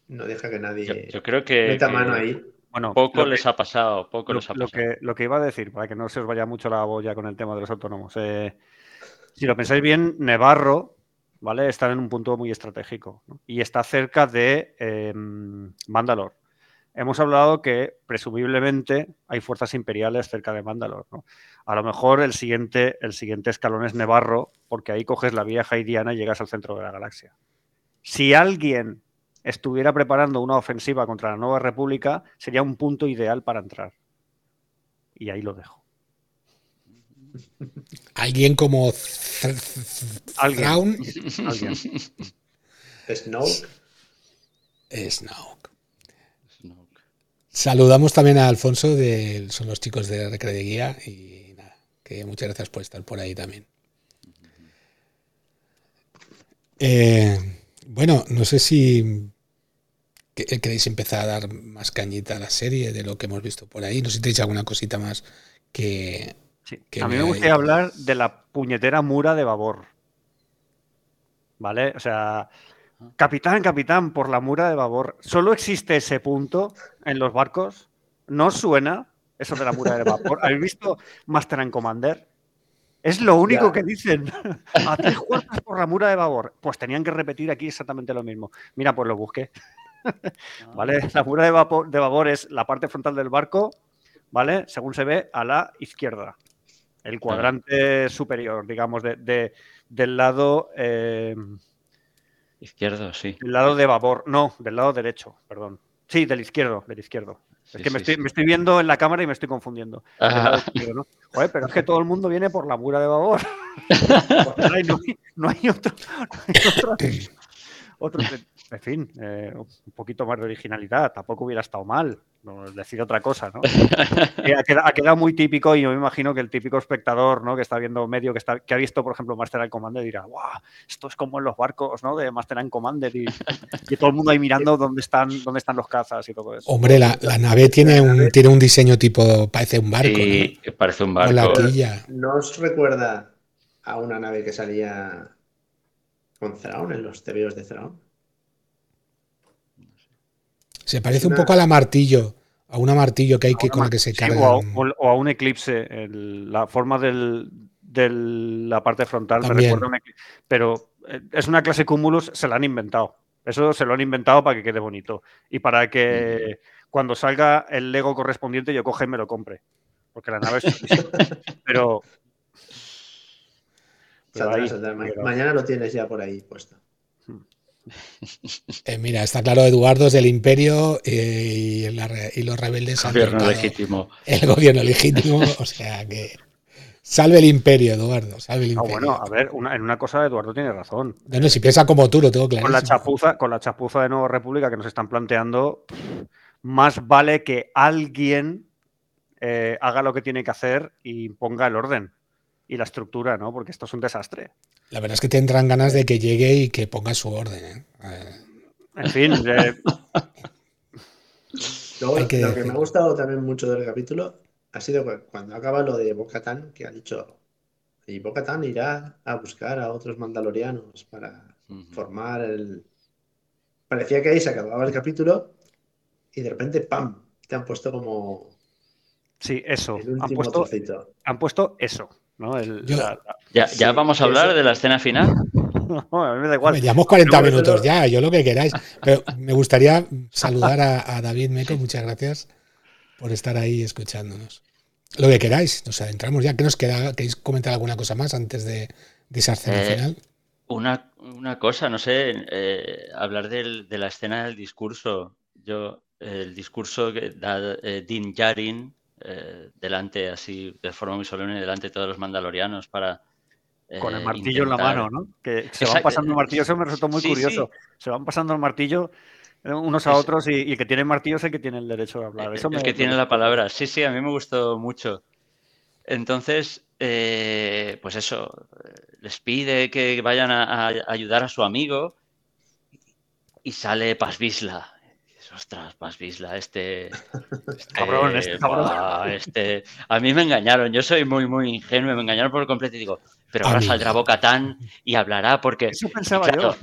no deja que nadie Yo, yo creo que, meta que mano ahí. Bueno, poco que- les ha pasado, poco lo, les ha lo pasado. que, lo que iba a decir, para que no se os vaya mucho la boya con el tema de los autónomos. eh, si lo pensáis bien, Nevarro, ¿vale? Está en un punto muy estratégico ¿no? y está cerca de eh, Mandalor. Hemos hablado que presumiblemente hay fuerzas imperiales cerca de Mandalor. ¿no? A lo mejor el siguiente, el siguiente escalón es Nevarro, porque ahí coges la vía haidiana y llegas al centro de la galaxia. Si alguien estuviera preparando una ofensiva contra la Nueva República, sería un punto ideal para entrar. Y ahí lo dejo. Alguien como Alguien. Alguien. [LAUGHS] Snoke. Snoke. Saludamos también a Alfonso, de, son los chicos de Recre de Guía, y nada, que muchas gracias por estar por ahí también. Eh, bueno, no sé si que- queréis empezar a dar más cañita a la serie de lo que hemos visto por ahí. No sé si tenéis alguna cosita más que... Sí. Que A mí me gustaría hablar de la puñetera mura de Babor. ¿Vale? O sea, capitán, capitán, por la mura de Babor. ¿Solo existe ese punto en los barcos? ¿No suena eso de la mura de Babor? ¿Habéis visto Master and Commander? Es lo único Ya. que dicen. [LAUGHS] A tres cuartas por la mura de Babor. Pues tenían que repetir aquí exactamente lo mismo. Mira, pues lo busqué. ¿Vale? La mura de, vapor- de babor es la parte frontal del barco, ¿vale? Según se ve a la izquierda. El cuadrante superior, digamos, de, de- del lado eh, Izquierdo, sí. del lado de babor. No, del lado derecho, perdón. Sí, del izquierdo, del izquierdo. Sí, es que me, estoy, sí. me estoy viendo en la cámara y me estoy confundiendo. Del lado izquierdo, ¿no? Joder, pero es que todo el mundo viene por la mura de babor. [LAUGHS] No, hay, no hay otro. no hay otro- [LAUGHS] otro- en fin, eh, un poquito más de originalidad. Tampoco hubiera estado mal. No decir otra cosa, ¿no? [LAUGHS] Ha, quedado, ha quedado muy típico y yo me imagino que el típico espectador, ¿no? Que está viendo medio, que, está, que ha visto, por ejemplo, Master and Commander, dirá, ¡guau! Esto es como en los barcos, ¿no? De Master and Commander y, [LAUGHS] y todo el mundo ahí mirando dónde están, dónde están los cazas y todo eso. Hombre, la, la nave tiene un, tiene un diseño tipo, parece un barco, Sí, parece un. Con la barco. quilla. ¿No os recuerda a una nave que salía con Thrawn en los tebeos de Thrawn? Se parece un poco a la martillo, a una martillo que hay que con la que se Sí, carga. o, a, o- o a un eclipse. el- la forma del- de la parte frontal me recuerda a un eclipse. Pero eh, es una clase Cumulus, se la han inventado. Eso se lo han inventado para que quede bonito. Y para que cuando salga el Lego correspondiente yo coge y me lo compre. Porque la nave es. pero. [LAUGHS] pero Saldrá, ahí, saldrá. Ma- pero- Mañana lo tienes ya por ahí puesto. Eh, mira, está claro, Eduardo es del Imperio eh, y, la re- y los rebeldes han Gobierno legítimo. el gobierno legítimo. [LAUGHS] O sea que salve el Imperio, Eduardo, salve el Ah, Imperio. bueno, a ver, una- en una cosa Eduardo tiene razón. No, no, si piensa como tú, lo tengo claro. con la chapuza, con la chapuza de Nueva República que nos están planteando, más vale que alguien eh, haga lo que tiene que hacer y ponga el orden y la estructura, ¿no? Porque esto es un desastre. La verdad es que tendrán ganas de que llegue y que ponga su orden. ¿eh? En fin, eh, [LAUGHS] Luego, lo que me ha gustado también mucho del capítulo ha sido cuando acaba lo de Bocatán, que ha dicho, y Bocatán irá a buscar a otros mandalorianos para formar el... Parecía que ahí se acababa el capítulo y de repente, ¡pam!, te han puesto como... Sí, eso. Han puesto, han puesto, eso. ¿No? ya, ya vamos a hablar de la escena final. [LAUGHS] No, a mí me da igual. llevamos 40 minutos ya, yo lo que queráis. Pero me gustaría saludar a, David Meco, muchas gracias por estar ahí escuchándonos. Lo que queráis, nos adentramos ya. ¿Qué nos queda? ¿Queréis comentar alguna cosa más antes de, esa escena eh, final? Una, cosa, no sé, eh, hablar de la escena del discurso. Yo, el discurso que da eh, Din Yarin delante, así, de forma muy solemne, delante de todos los mandalorianos para con el martillo en la mano, ¿no? Que se van pasando el martillo, eso me resultó muy curioso. Se van pasando el martillo unos a otros y, el que tiene martillo es el que tiene el derecho a hablar. Eso el que tiene la palabra. Sí, sí, a mí me gustó mucho. Entonces, eh, pues eso, les pide que vayan a, ayudar a su amigo y sale Pasvisla. Ostras, Pasvisla, este, este, cabrón, este cabrón. este, a mí me engañaron, yo soy muy, muy ingenuo, me engañaron por completo y digo, pero ahora saldrá Bocatán y hablará porque... Eso pensaba yo.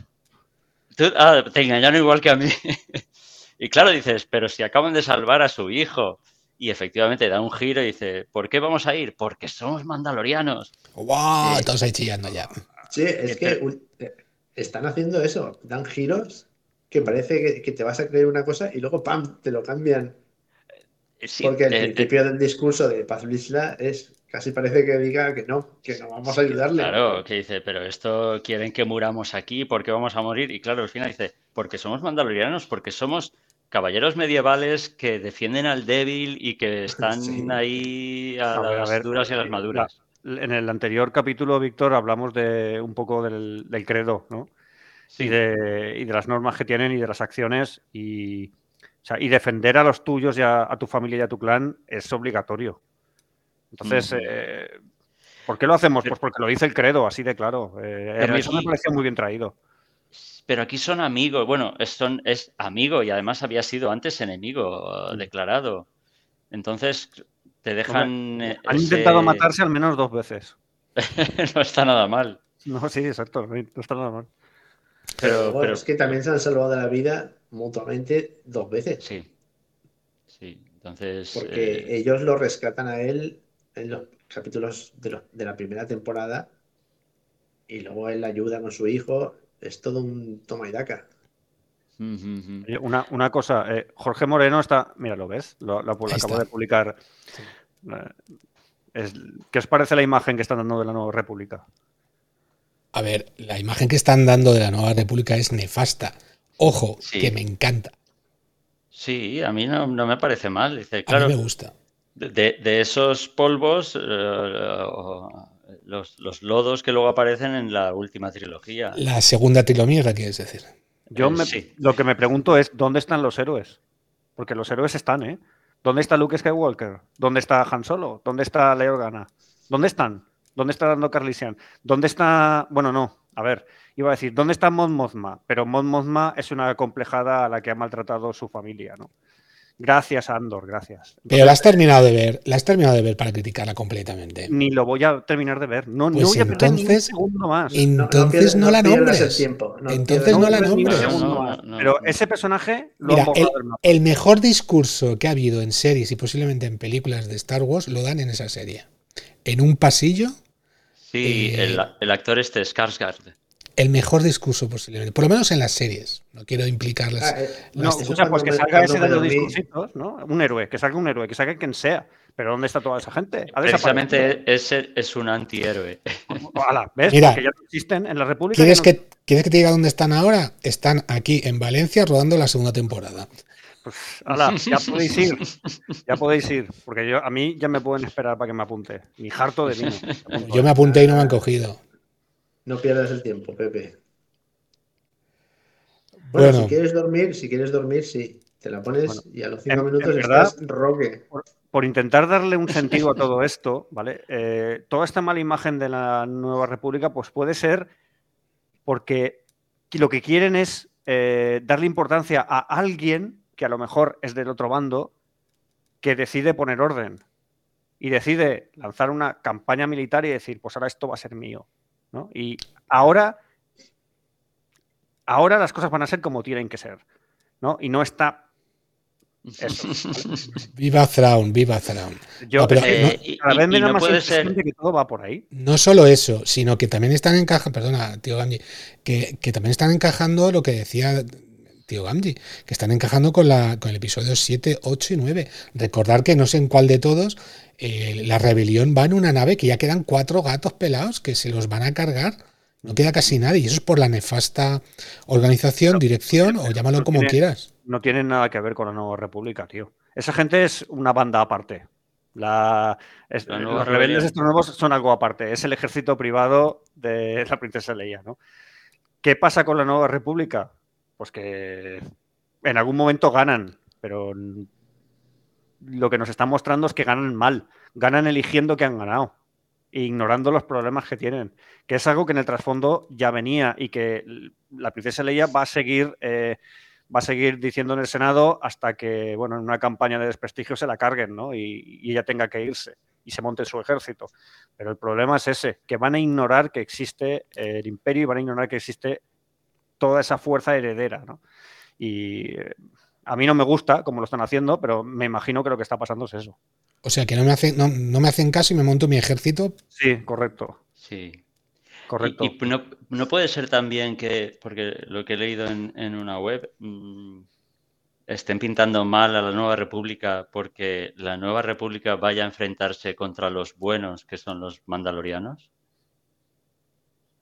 Ah, te engañaron igual que a mí. [LAUGHS] y claro, dices, pero si acaban de salvar a su hijo. Y efectivamente da un giro y dice, ¿por qué vamos a ir? Porque somos mandalorianos. ¡Wow! Todos ahí chillando ya. Sí, es que eh, están haciendo eso. Dan giros que parece que, te vas a creer una cosa y luego ¡pam! te lo cambian. Eh, Porque el eh, principio del discurso de Paz Lisla es casi parece que diga que no, que no vamos a ayudarle. Claro, que dice, pero esto quieren que muramos aquí, ¿por qué vamos a morir? Y claro, al final dice, porque somos mandalorianos, porque somos caballeros medievales que defienden al débil y que [LAUGHS] están ahí a, las duras y a las maduras. En el anterior capítulo, Víctor, hablamos de un poco del, credo, ¿no? Y, de, y, de, las normas que tienen y de las acciones y, y defender a los tuyos y a tu familia y a tu clan es obligatorio. Entonces, eh, ¿por qué lo hacemos? Pues porque lo dice el credo, así de claro. Eh, a mí eso me parece muy bien traído. Pero aquí son amigos, bueno, es, es amigo y además había sido antes enemigo declarado. Entonces, te dejan... Eh, han intentado matarse al menos dos veces. [LAUGHS] no está nada mal. No, sí, exacto, no está nada mal. Pero, pero, es que también se han salvado la vida mutuamente dos veces. Sí. Sí, entonces. Porque ellos lo rescatan a él en los capítulos de, la primera temporada y luego él ayuda con su hijo. Es todo un toma y daca. Una, una cosa, eh, Jorge Moreno está. Mira, ¿lo ves? Lo, acabo de publicar. Eh, ¿Qué os parece la imagen que están dando de la Nueva República? A ver, la imagen que están dando de la Nueva República es nefasta. Ojo, que me encanta. Sí, a mí no, me parece mal. Dice, claro, a mí me gusta. De, esos polvos, eh, los, lodos que luego aparecen en la última trilogía. La segunda trilogía, quieres decir. Yo eh, lo que me pregunto es, ¿dónde están los héroes? Porque los héroes están, ¿eh? ¿Dónde está Luke Skywalker? ¿Dónde está Han Solo? ¿Dónde está Leo Gana? ¿Dónde están? ¿Dónde está dando Carlisian? ¿Dónde está...? Bueno, no. A ver, iba a decir, ¿dónde está Mon Mothma? Pero Mon Mothma es una complejada a la que ha maltratado su familia, ¿no? Gracias, Andor, gracias. Pero la has terminado de ver, la has terminado de ver para criticarla completamente. Ni lo voy a terminar de ver. No, no voy a perder ni un segundo más. Entonces no, la nombres. entonces no, la nombres. Pero ese personaje lo Mira, el, el mejor discurso que ha habido en series y posiblemente en películas de Star Wars lo dan en esa serie. En un pasillo. Sí, eh, el, el, actor este Skarsgård el mejor discurso posiblemente, por lo menos en las series. No quiero implicarlas. Ah, eh, no, escucha, pues que salga ese de los discursitos, ¿no? Un héroe, que salga un héroe, que salga quien sea. Pero ¿dónde está toda esa gente? Precisamente ese es un antihéroe. ¿ves? Mira, Porque ya no existen en la República. ¿quieres que, ¿Quieres que te diga dónde están ahora? Están aquí en Valencia rodando la segunda temporada. Pues, ala, ya podéis ir. Ya podéis ir. Porque yo, a mí ya me pueden esperar para que me apunte. Mi harto de vino. [LAUGHS] Yo me apunté y no me han cogido. No pierdas el tiempo, Pepe. Bueno, si quieres dormir, si quieres dormir, sí. Te la pones y a los cinco minutos estás roque. Por, intentar darle un sentido a todo esto, ¿vale? Eh, toda esta mala imagen de la nueva república, pues puede ser porque lo que quieren es eh, darle importancia a alguien que a lo mejor es del otro bando que decide poner orden. y decide lanzar una campaña militar y decir, pues ahora esto va a ser mío. ¿no? Y ahora, ahora las cosas van a ser como tienen que ser. ¿no? Y no está eso. [LAUGHS] viva Thrawn, viva Thrawn. Yo, No, pero eh, y- cada vez me da no más ser- de que todo va por ahí. No solo eso, sino que también están encajando, perdona, tío Gamji, que, que también están encajando lo que decía tío Gamji, que están encajando con, la, con el episodio 7, 8 y 9. Recordar que no sé en cuál de todos, eh, la rebelión va en una nave que ya quedan cuatro gatos pelados que se los van a cargar. No queda casi nadie. Y eso es por la nefasta organización, dirección o llámalo no como tiene- quieras. No tienen nada que ver con la nueva república, tío. Esa gente es una banda aparte. La, es- La nueva los rebeldes estos nuevos son algo aparte. Es el ejército privado de la princesa Leia, ¿no? ¿Qué pasa con la nueva república? Pues que en algún momento ganan, pero lo que nos están mostrando es que ganan mal. Ganan eligiendo que han ganado, ignorando los problemas que tienen. Que es algo que en el trasfondo ya venía y que la princesa Leia va a seguir. eh, va a seguir diciendo en el Senado hasta que, bueno, en una campaña de desprestigio se la carguen, ¿no? Y, y ella tenga que irse y se monte su ejército. Pero el problema es ese, que van a ignorar que existe eh, el imperio y van a ignorar que existe toda esa fuerza heredera, ¿no? Y eh, a mí no me gusta como lo están haciendo, pero me imagino que lo que está pasando es eso. O sea que no me hacen, no, no me hacen caso y me monto mi ejército. Sí, correcto, Sí. correcto. Y, y no, no puede ser también que, porque lo que he leído en, en una web, mm, estén pintando mal a la Nueva República porque la Nueva República vaya a enfrentarse contra los buenos, que son los mandalorianos.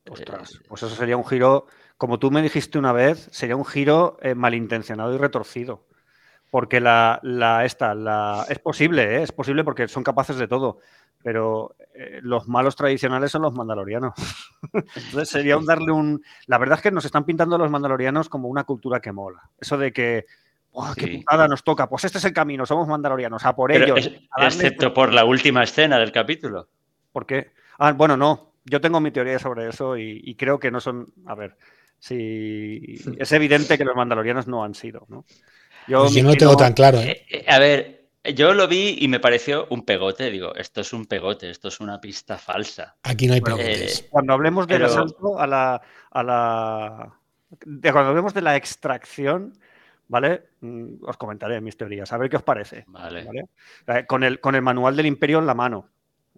Ostras, pues eso sería un giro, como tú me dijiste una vez, sería un giro eh, malintencionado y retorcido. Porque la, la esta, la, es posible, ¿eh? es posible porque son capaces de todo. Pero eh, los malos tradicionales son los mandalorianos. [LAUGHS] Entonces sería un darle un. La verdad es que nos están pintando a los mandalorianos como una cultura que mola. Eso de que. ¡buah, qué Sí. putada nos toca! Pues este es el camino, somos mandalorianos, a por Pero ellos. es- a darle- excepto por la última escena del capítulo. ¿Por qué? Ah, bueno, no. Yo tengo mi teoría sobre eso y, y creo que no son. A ver, si es evidente que los mandalorianos no han sido, ¿no? Yo, Pues no lo tengo tan claro. ¿eh? Eh, eh, a ver, yo lo vi y me pareció un pegote. Digo, esto es un pegote, esto es una pista falsa. Aquí no hay eh, Cuando hablemos del Pero- asalto a la. A la de cuando hablemos de la extracción, ¿vale? Mm, Os comentaré mis teorías, a ver qué os parece. Vale. ¿vale? Con, el, con el manual del imperio en la mano,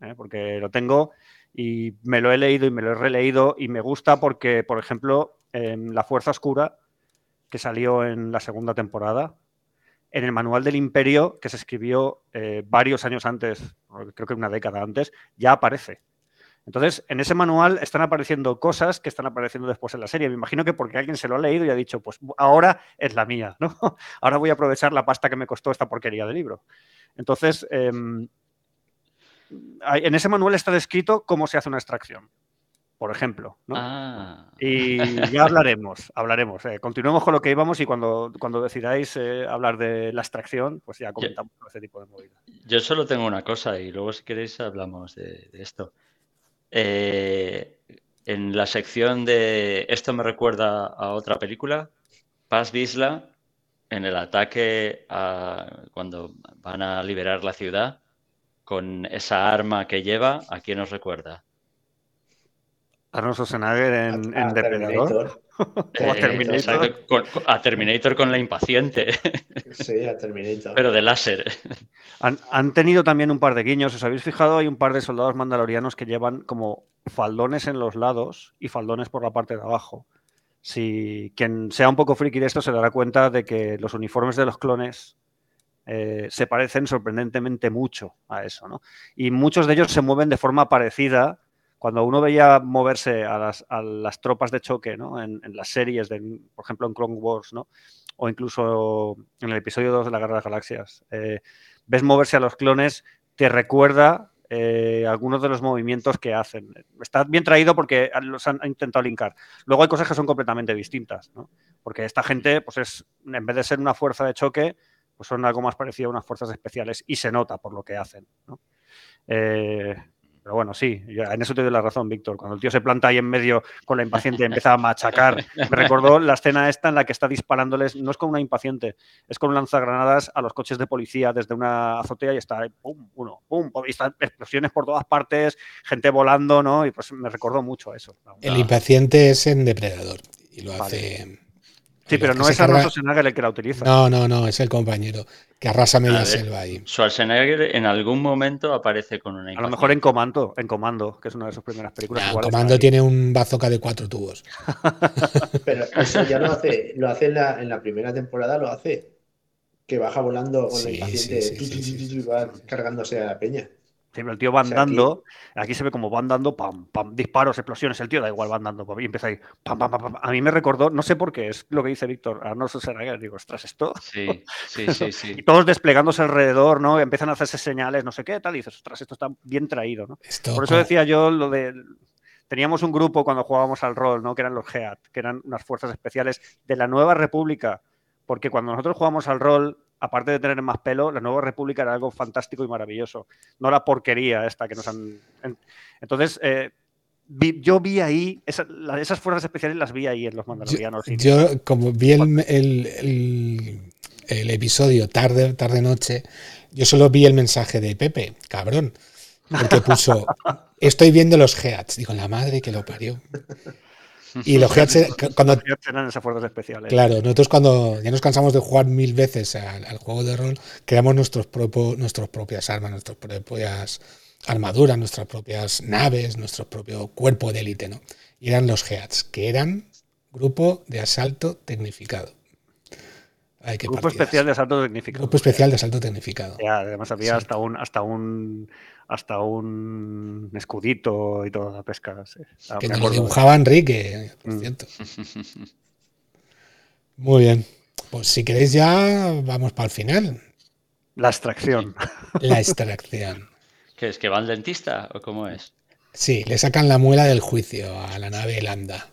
¿eh? porque lo tengo y me lo he leído y me lo he releído y me gusta porque, por ejemplo, en La Fuerza Oscura, que salió en la segunda temporada, en el manual del imperio, que se escribió eh, varios años antes, creo que una década antes, ya aparece. Entonces, en ese manual están apareciendo cosas que están apareciendo después en la serie. Me imagino que porque alguien se lo ha leído y ha dicho, pues ahora es la mía, ¿no? [LAUGHS] Ahora voy a aprovechar la pasta que me costó esta porquería de libro. Entonces, em, en ese manual está descrito cómo se hace una extracción, por ejemplo. ¿no? Ah, Y ya hablaremos, hablaremos. eh, continuemos con lo que íbamos y cuando, cuando decidáis eh, hablar de la extracción, pues ya comentamos ese tipo de movidas. yo solo tengo una cosa y luego si queréis hablamos de, de esto. Eh, en la sección de esto me recuerda a otra película, Paz Visla, en el ataque a- cuando van a liberar la ciudad, con esa arma que lleva, ¿a quién nos recuerda? Arnold Schwarzenegger en, A- en a Depredador. Terminator. [LAUGHS] Eh, a Terminator con la impaciente, [LAUGHS] Sí, a Terminator. pero de láser. Han, han tenido también un par de guiños. ¿Os habéis fijado? Hay un par de soldados mandalorianos que llevan como faldones en los lados y faldones por la parte de abajo. Si quien sea un poco friki de esto se dará cuenta de que los uniformes de los clones eh, se parecen sorprendentemente mucho a eso, ¿no? Y muchos de ellos se mueven de forma parecida. Cuando uno veía moverse a las, tropas de choque, ¿no? En, las series, por ejemplo en Clone Wars, ¿no? O incluso en el episodio 2 de la Guerra de las Galaxias. eh, ves moverse a los clones, te recuerda eh, algunos de los movimientos que hacen. Está bien traído porque los han, han intentado linkar. Luego hay cosas que son completamente distintas, ¿no? Porque esta gente, pues es, en vez de ser una fuerza de choque, pues son algo más parecido a unas fuerzas especiales y se nota por lo que hacen, ¿no? Eh, Pero bueno, sí, en eso te doy la razón, Víctor. Cuando el tío se planta ahí en medio con la impaciente y empieza a machacar, me recordó la escena esta en la que está disparándoles, no es con una impaciente, es con un lanzagranadas a los coches de policía desde una azotea y está, pum, uno, pum, y están explosiones por todas partes, gente volando, ¿no? Y pues me recordó mucho eso. El impaciente es en Depredador y lo hace Sí, pero no es Arnold Schwarzenegger el que la utiliza. No, no, no, es el compañero que arrasa media selva ahí. Schwarzenegger en algún momento aparece con una A lo mejor en Comando, en Comando, que es una de sus primeras películas. En Comando tiene un bazooka de cuatro tubos. [LAUGHS] pero eso ya lo hace, lo hace en la, en la primera temporada, lo hace. Que baja volando con la impaciente, va cargándose a la peña. Siempre el tío va andando, aquí... se ve como va andando, pam, pam, disparos, explosiones, el tío da igual, va andando, y empieza ahí, pam, pam, pam, A mí me recordó, no sé por qué, es lo que dice Víctor, a Arnold Schwarzenegger, digo, ostras, esto. Sí, sí, sí, [LAUGHS] sí. y todos desplegándose alrededor, ¿no? empiezan a hacerse señales, no sé qué, tal, y dices, ostras, esto está bien traído, ¿no? por eso decía yo lo de. Teníamos un grupo cuando jugábamos al rol, ¿no? Que eran los GEAT, que eran unas fuerzas especiales de la Nueva República. Porque cuando nosotros jugábamos al rol, aparte de tener más pelo, la Nueva República era algo fantástico y maravilloso. No la porquería esta que nos han. Entonces, eh, yo vi ahí, esas fuerzas especiales las vi ahí en los Mandalorianos. Yo, como vi el, episodio tarde, tarde noche, yo solo vi el mensaje de Pepe, cabrón. Porque puso, [LAUGHS] estoy viendo los Geats. Digo, la madre que lo parió. Y los [LAUGHS] Heads, cuando. esas fuerzas especiales. Claro, nosotros cuando ya nos cansamos de jugar mil veces al, juego de rol, creamos nuestros, propios, nuestras propias armas, nuestras propias armaduras, nuestras propias naves, nuestro propio cuerpo de élite, ¿no? Y eran los Heads, que eran grupo de asalto tecnificado. grupo especial de asalto tecnificado. Grupo especial de asalto tecnificado. Ya, además había hasta un hasta un hasta un escudito y toda la pesca. que nos lo dibujaba Enrique, por mm. cierto. [LAUGHS] Muy bien. Pues si queréis ya vamos para el final. La extracción. [LAUGHS] La extracción. ¿Qué es? ¿Que va al dentista o cómo es? Sí, le sacan la muela del juicio a la nave Landa.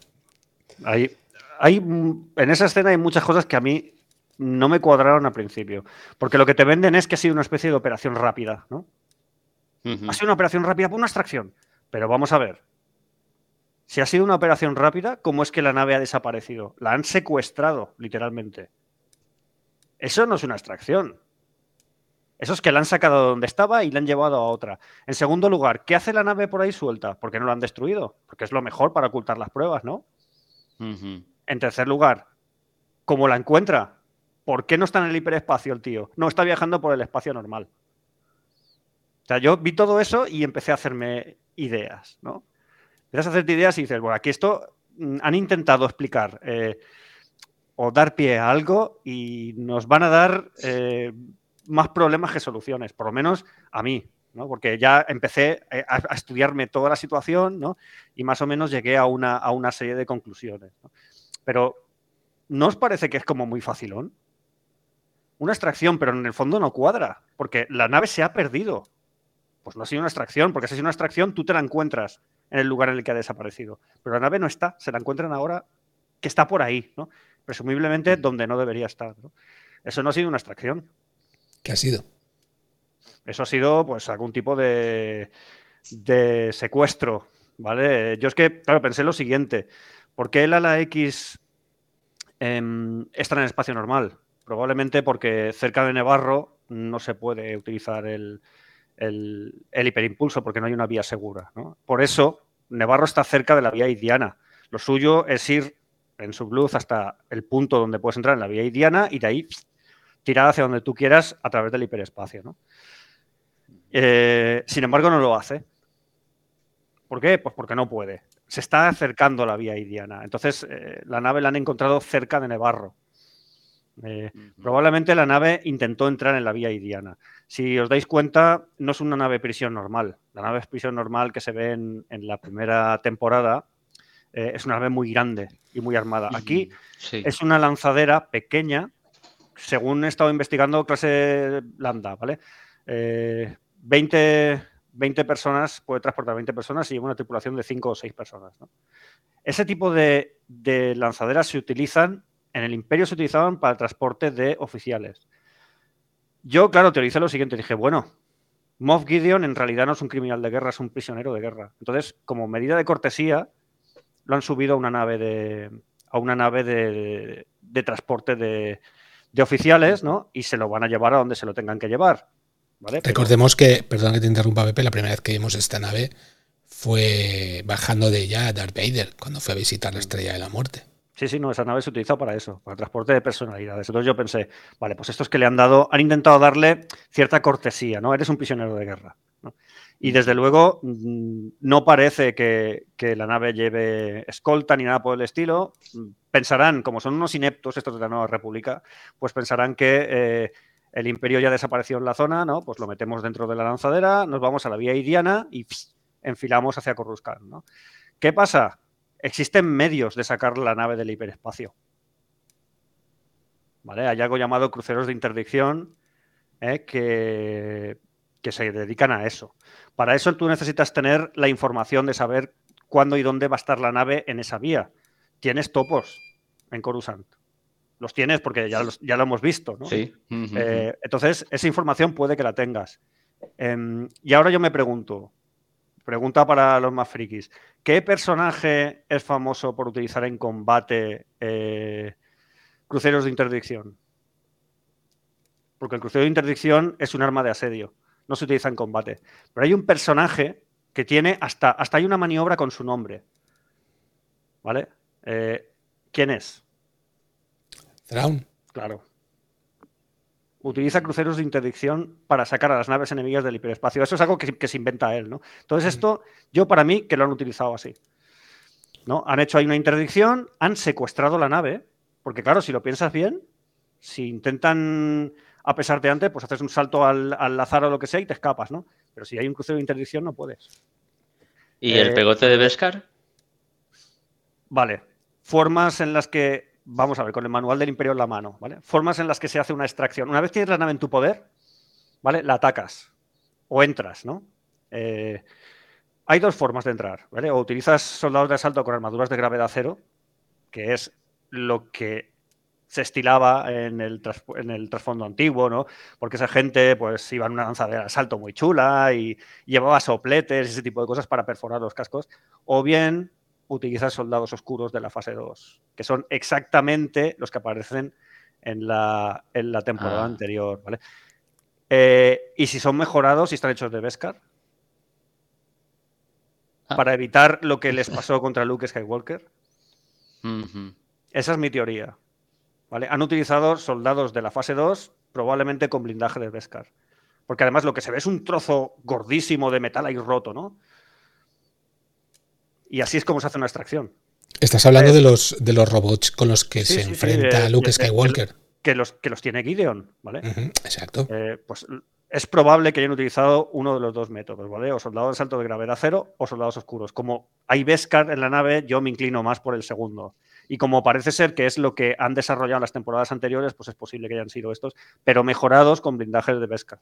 Hay, hay, en esa escena hay muchas cosas que a mí no me cuadraron al principio. Porque lo que te venden es que ha sido una especie de operación rápida, ¿no? Ha sido una operación rápida por una extracción. Pero vamos a ver. Si ha sido una operación rápida, ¿cómo es que la nave ha desaparecido? La han secuestrado, literalmente. Eso no es una extracción. Eso es que la han sacado de donde estaba y la han llevado a otra. En segundo lugar, ¿qué hace la nave por ahí suelta? ¿Por qué no la han destruido? Porque es lo mejor para ocultar las pruebas, ¿no? En tercer lugar, ¿cómo la encuentra? ¿Por qué no está en el hiperespacio el tío? No, está viajando por el espacio normal. O sea, yo vi todo eso y empecé a hacerme ideas, ¿no? Empiezas a hacerte ideas y dices, bueno, aquí esto mm, han intentado explicar eh, o dar pie a algo y nos van a dar eh, más problemas que soluciones, por lo menos a mí, ¿no? Porque ya empecé eh, a, estudiarme toda la situación, ¿no? Y más o menos llegué a una, a una serie de conclusiones. Pero, ¿no os parece que es como muy facilón? Una extracción, pero en el fondo no cuadra, porque la nave se ha perdido. Pues no ha sido una extracción, porque si ha sido una extracción, tú te la encuentras en el lugar en el que ha desaparecido. Pero la nave no está, se la encuentran ahora que está por ahí, ¿no? Presumiblemente donde no debería estar. Eso no ha sido una extracción. ¿Qué ha sido? Eso ha sido, pues, algún tipo de, de secuestro, ¿vale? Yo es que, claro, pensé lo siguiente. ¿Por qué el ala X em, está en el espacio normal? Probablemente porque cerca de Nevarro no se puede utilizar el, el, hiperimpulso porque no hay una vía segura. Por eso, Nevarro está cerca de la vía idiana. Lo suyo es ir en su luz hasta el punto donde puedes entrar en la vía idiana y de ahí tirar hacia donde tú quieras a través del hiperespacio. Eh, sin embargo, no lo hace. ¿Por qué? Pues porque no puede. Se está acercando a la vía idiana. Entonces, eh, la nave la han encontrado cerca de Nevarro. Eh, probablemente la nave intentó entrar en la vía idiana. Si os dais cuenta, no es una nave prisión normal. La nave prisión normal que se ve en, la primera temporada eh, es una nave muy grande y muy armada. Aquí es una lanzadera pequeña, según he estado investigando, clase lambda, ¿vale? 20, eh, personas, puede transportar 20 personas y lleva una tripulación de 5 o 6 personas. Ese tipo de, de lanzaderas se utilizan en el imperio se utilizaban para el transporte de oficiales. Yo, claro, teoricé lo siguiente. Dije, bueno, Moff Gideon en realidad no es un criminal de guerra, es un prisionero de guerra. Entonces, como medida de cortesía, lo han subido a una nave de, a una nave de, transporte de, oficiales, ¿no? Y se lo van a llevar a donde se lo tengan que llevar. Recordemos que, perdón que te interrumpa, Pepe, la primera vez que vimos esta nave fue bajando de ella Darth Vader, cuando fue a visitar la Estrella de la Muerte. Sí, sí, no, esa nave se utiliza para eso, para transporte de personalidades. Entonces yo pensé, vale, pues estos que le han dado, han intentado darle cierta cortesía, ¿no? Eres un prisionero de guerra. ¿no? Y desde luego mm, no parece que, que, la nave lleve escolta ni nada por el estilo. Pensarán, como son unos ineptos estos de la Nueva República, pues pensarán que eh, el imperio ya desapareció en la zona, ¿no? Pues lo metemos dentro de la lanzadera, nos vamos a la vía iriana y pss, enfilamos hacia Coruscant, ¿no? ¿Qué pasa? Existen medios de sacar la nave del hiperespacio. ¿Vale? Hay algo llamado cruceros de interdicción ¿eh? que, que se dedican a eso. Para eso tú necesitas tener la información de saber cuándo y dónde va a estar la nave en esa vía. Tienes topos en Coruscant. Los tienes porque ya, los, ya lo hemos visto. ¿no? Sí. Eh, entonces, esa información puede que la tengas. Eh, y ahora yo me pregunto, pregunta para los más frikis, ¿qué personaje es famoso por utilizar en combate eh, cruceros de interdicción? Porque el crucero de interdicción es un arma de asedio no se utiliza en combate. Pero hay un personaje que tiene hasta, hasta hay una maniobra con su nombre. ¿Vale? Eh, ¿Quién es? Thrawn. Claro. Utiliza cruceros de interdicción para sacar a las naves enemigas del hiperespacio. Eso es algo que, que se inventa él, ¿no? Entonces, esto, yo para mí, que lo han utilizado así. ¿no? Han hecho ahí una interdicción, han secuestrado la nave, porque claro, si lo piensas bien, si intentan a pesar de antes, pues haces un salto al, al, azar o lo que sea y te escapas, ¿no? Pero si hay un crucero de interdicción no puedes. ¿Y eh, el pegote de Beskar? Vale. Formas en las que, vamos a ver, con el manual del imperio en la mano, ¿vale? Formas en las que se hace una extracción. Una vez tienes la nave en tu poder, ¿vale? La atacas o entras, ¿no? Eh, hay dos formas de entrar, ¿vale? O utilizas soldados de asalto con armaduras de gravedad cero, que es lo que se estilaba en el, trasfondo antiguo, ¿no? Porque esa gente pues iba en una lanzadera de asalto muy chula y llevaba sopletes ese tipo de cosas para perforar los cascos. O bien utilizar soldados oscuros de la fase 2, que son exactamente los que aparecen en la, en la temporada ah. anterior, ¿vale? Eh, y si son mejorados y están hechos de Beskar, ah. para evitar lo que les pasó contra Luke Skywalker. Uh -huh. Esa es mi teoría. ¿vale? Han utilizado soldados de la fase 2, probablemente con blindaje de Beskar. Porque además lo que se ve es un trozo gordísimo de metal ahí roto, ¿no? Y así es como se hace una extracción. Estás hablando de los, de los robots con los que sí, se sí, enfrenta sí, Luke Skywalker. Que los, que los tiene Gideon, ¿vale? Uh -huh, exacto. Eh, pues es probable que hayan utilizado uno de los dos métodos, ¿vale? O soldados de salto de gravedad cero o soldados oscuros. Como hay Beskar en la nave, yo me inclino más por el segundo. Y como parece ser que es lo que han desarrollado en las temporadas anteriores, pues es posible que hayan sido estos, pero mejorados con blindajes de Beskar.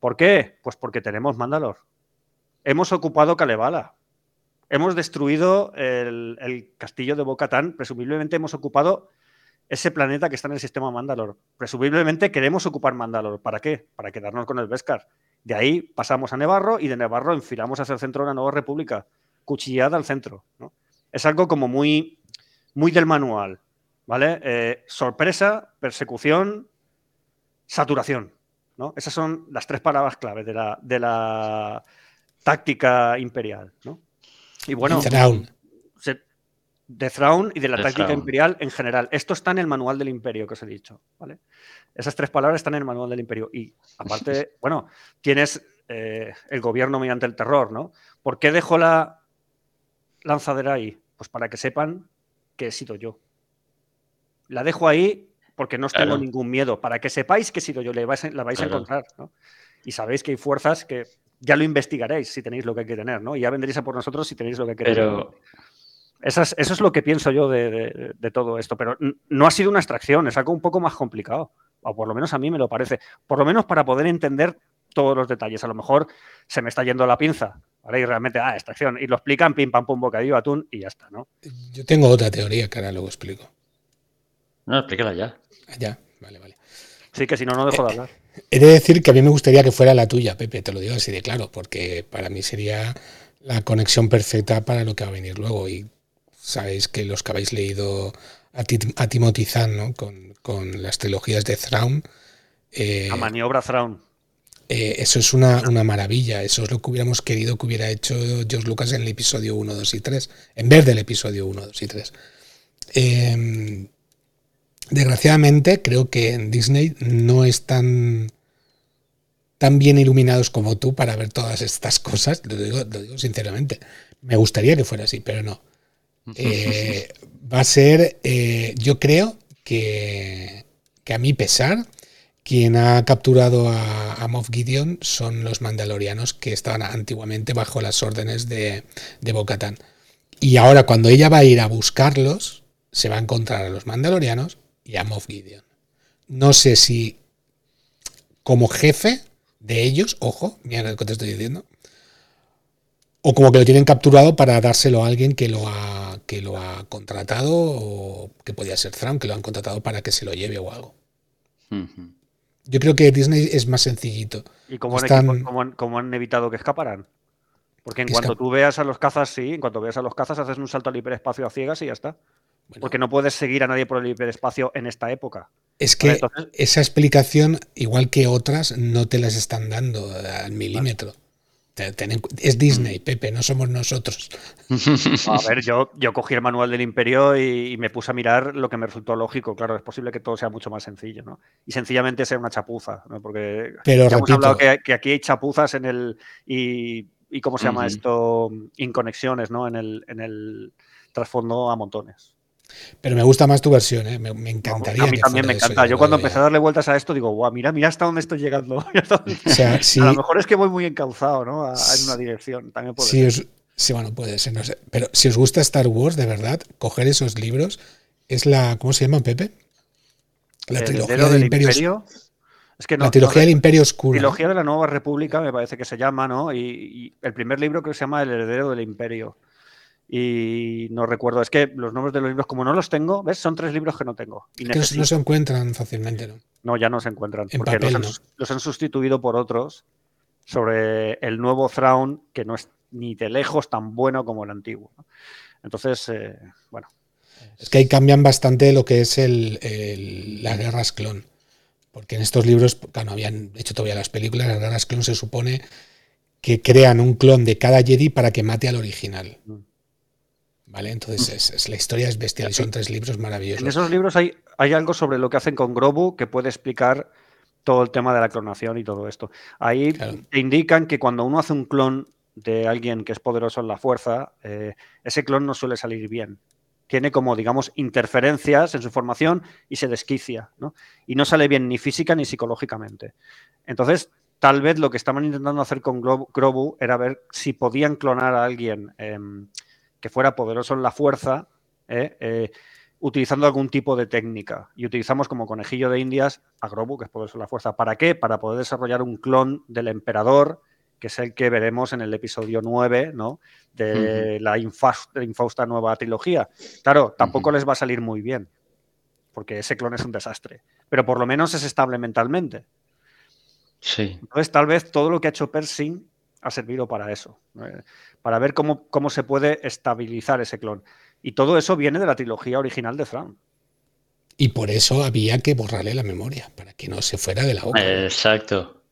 ¿Por qué? Pues porque tenemos Mandalor. Hemos ocupado Kalevala. Hemos destruido el, castillo de Bocatán. Presumiblemente hemos ocupado ese planeta que está en el sistema Mandalor. Presumiblemente queremos ocupar Mandalor. ¿Para qué? Para quedarnos con el Beskar. De ahí pasamos a Nevarro y de Nevarro enfilamos hacia el centro de la nueva república. Cuchillada al centro. ¿no? Es algo como muy, muy del manual. ¿Vale? Eh, sorpresa, persecución, saturación. ¿no? Esas son las tres palabras claves de la, de la táctica imperial. ¿no? Y bueno, se, de Thrawn y de la The táctica Thrawn. imperial en general. Esto está en el manual del imperio que os he dicho. ¿vale? Esas tres palabras están en el manual del imperio. Y aparte, [LAUGHS] bueno, tienes eh, el gobierno mediante el terror, ¿no? ¿Por qué dejo la lanzadera ahí? Pues para que sepan que he sido yo. La dejo ahí porque no os tengo ningún miedo. Para que sepáis que he sido yo, le vais a- la vais a encontrar, ¿no? Y sabéis que hay fuerzas que ya lo investigaréis si tenéis lo que hay que tener, ¿no? Y ya vendréis a por nosotros si tenéis lo que queréis. Pero, Eso es, eso es lo que pienso yo de, de- de todo esto, pero no ha sido una extracción, es algo un poco más complicado, o por lo menos a mí me lo parece, por lo menos para poder entender todos los detalles. A lo mejor se me está yendo la pinza, ¿vale? Y realmente, ah, extracción, y lo explican, pim, pam, pum, bocadillo, atún, y ya está, ¿no? Yo tengo otra teoría que ahora luego explico. no, explícala ya. Ah, Ya, vale, vale. Sí, que si no, no dejo de hablar. He de decir que a mí me gustaría que fuera la tuya, Pepe, te lo digo así de claro, porque para mí sería la conexión perfecta para lo que va a venir luego. Y sabéis que los que habéis leído a, a Timothy Zahn, ¿no? con, con, las trilogías de Thrawn. Eh, a maniobra Thrawn. Eh, eso es una, una, maravilla. Eso es lo que hubiéramos querido que hubiera hecho George Lucas en el episodio 1, 2 y 3, en vez del episodio 1, 2 y 3. Eh, desgraciadamente, creo que en Disney no están tan bien iluminados como tú para ver todas estas cosas. Lo digo, lo digo sinceramente. Me gustaría que fuera así, pero no. [LAUGHS] Eh, va a ser, eh, yo creo que, que, a mi pesar, quien ha capturado a, a, Moff Gideon son los mandalorianos que estaban antiguamente bajo las órdenes de, de Bo-Katan. Y ahora, cuando ella va a ir a buscarlos, se va a encontrar a los mandalorianos y a Moff Gideon. No sé si como jefe de ellos, ojo, mira lo que te estoy diciendo, o como que lo tienen capturado para dárselo a alguien que lo ha, que lo ha contratado, o que podía ser Thrawn, que lo han contratado para que se lo lleve o algo. Uh -huh. Yo creo que Disney es más sencillito. ¿Y cómo, Están... han, cómo, han, cómo han, evitado que escaparan? Porque en cuanto tú veas a los cazas, sí, en cuanto veas a los cazas, haces un salto al hiperespacio a ciegas y ya está. Bueno. Porque no puedes seguir a nadie por el hiperespacio en esta época. Es que ¿Vale? Entonces... esa explicación, igual que otras, no te las están dando al milímetro. Vale. Es Disney, Pepe, no somos nosotros. A ver, yo, yo cogí el manual del Imperio y, y, me puse a mirar lo que me resultó lógico. Claro, es posible que todo sea mucho más sencillo, ¿no? Y sencillamente sea una chapuza, ¿no? Porque Pero, ya repito, hemos hablado que, que, aquí hay chapuzas en el. Y, y ¿cómo se llama uh -huh. esto? Inconexiones, ¿no? En el, en el trasfondo a montones. Pero me gusta más tu versión, ¿eh? me, me, encantaría. a mí también me encanta. Yo, yo cuando empecé a darle vueltas a esto digo, guau, mira, mira hasta dónde estoy llegando. [LAUGHS] o sea, sí, [LAUGHS] a lo mejor es que voy muy encauzado, ¿no? A, en una dirección. También puede sí, ser. Os, sí, bueno, puede ser, no sé. Pero si os gusta Star Wars, de verdad, coger esos libros es la. ¿Cómo se llama, Pepe? La trilogía del, del Imperio. Imperio? Es que no, la trilogía no, del Imperio Oscuro. Trilogía de la Nueva República, me parece que se llama, ¿no? Y, y el primer libro creo que se llama El heredero del Imperio y no recuerdo. Es que los nombres de los libros, como no los tengo, ¿ves? Son tres libros que no tengo. Y que no se encuentran fácilmente, ¿no? No, ya no se encuentran. En porque papel, los, han, ¿no? los, han, sustituido por otros sobre el nuevo Thrawn, que no es ni de lejos tan bueno como el antiguo. ¿no? Entonces, eh, bueno. Es que ahí cambian bastante lo que es el, el, las guerras clon. Porque en estos libros, no habían hecho todavía las películas, las guerras clon se supone que crean un clon de cada Jedi para que mate al original. Mm. ¿Vale? Entonces es, es, la historia es bestial y son tres libros maravillosos. En esos libros hay, hay algo sobre lo que hacen con Grobu que puede explicar todo el tema de la clonación y todo esto. Ahí claro. te indican que cuando uno hace un clon de alguien que es poderoso en la fuerza, eh, ese clon no suele salir bien. Tiene como, digamos, interferencias en su formación y se desquicia, ¿no? Y no sale bien ni física ni psicológicamente. Entonces, tal vez lo que estaban intentando hacer con Grobu era ver si podían clonar a alguien eh, que fuera poderoso en la fuerza, ¿eh? Eh, utilizando algún tipo de técnica. Y utilizamos como conejillo de indias a Grobu, que es poderoso en la fuerza. ¿Para qué? Para poder desarrollar un clon del emperador, que es el que veremos en el episodio 9, ¿no? De, uh -huh. la, infausta, infausta, nueva trilogía. Claro, tampoco uh -huh. les va a salir muy bien, porque ese clon es un desastre. Pero por lo menos es estable mentalmente. Sí. Entonces, tal vez todo lo que ha hecho Pershing ha servido para eso. Para ver cómo, cómo se puede estabilizar ese clon. Y todo eso viene de la trilogía original de Thrawn. Y por eso había que borrarle la memoria, para que no se fuera de la boca. Exacto.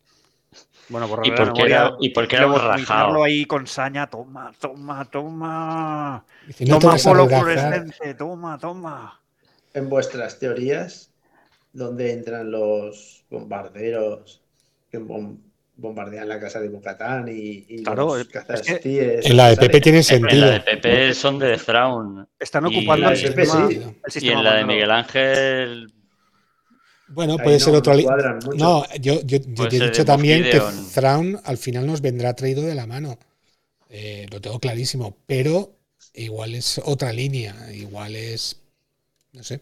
Bueno, ¿Y por qué era, ¿y por qué era borrajado? ahí con saña, toma, toma, toma. No toma polo fluorescente, toma, toma. En vuestras teorías, ¿dónde entran los bombarderos que bombardean la casa de Bocatán y, y claro, los cazas es que En la de Pepe tiene sentido. En la de Pepe son de Thrawn. Están ocupando el, Pepe, sistema, sí. el sistema Y en la de. Miguel Ángel. Bueno, puede no, ser otro. no. No, yo, yo, te he dicho también que. Thrawn al final nos vendrá traído de la mano. Eh, lo tengo clarísimo. Pero igual es otra línea. Igual es. No sé.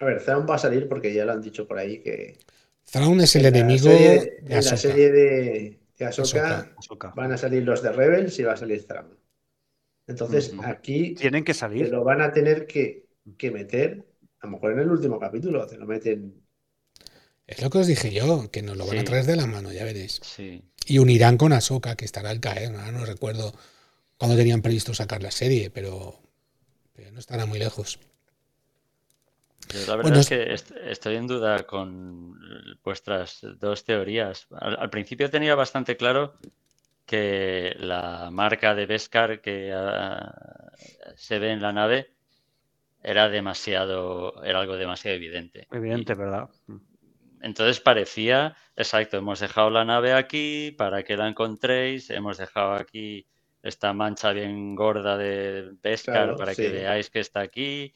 A ver, Zaun va a salir porque ya lo han dicho por ahí que Thrawn es el en la enemigo serie- de en la serie de, de Ahsoka van a salir los de Rebels y va a salir Thrawn. Entonces, aquí Tienen que te salir. lo van a tener que, que meter, a lo mejor en el último capítulo, te lo meten Es lo que os dije yo, que nos lo van a traer de la mano, ya veréis. Sí. Y unirán con Ahsoka, que estará al caer. No recuerdo cuándo tenían previsto sacar la serie, pero, pero no estará muy lejos. Yo la verdad Bueno, es que est- estoy en duda con vuestras dos teorías. Al, al principio tenía bastante claro que la marca de Beskar que ah, se ve en la nave era demasiado, era algo demasiado evidente. Evidente, ¿verdad? Entonces parecía, exacto, hemos dejado la nave aquí para que la encontréis, hemos dejado aquí esta mancha bien gorda de Beskar Claro, para sí. que veáis que está aquí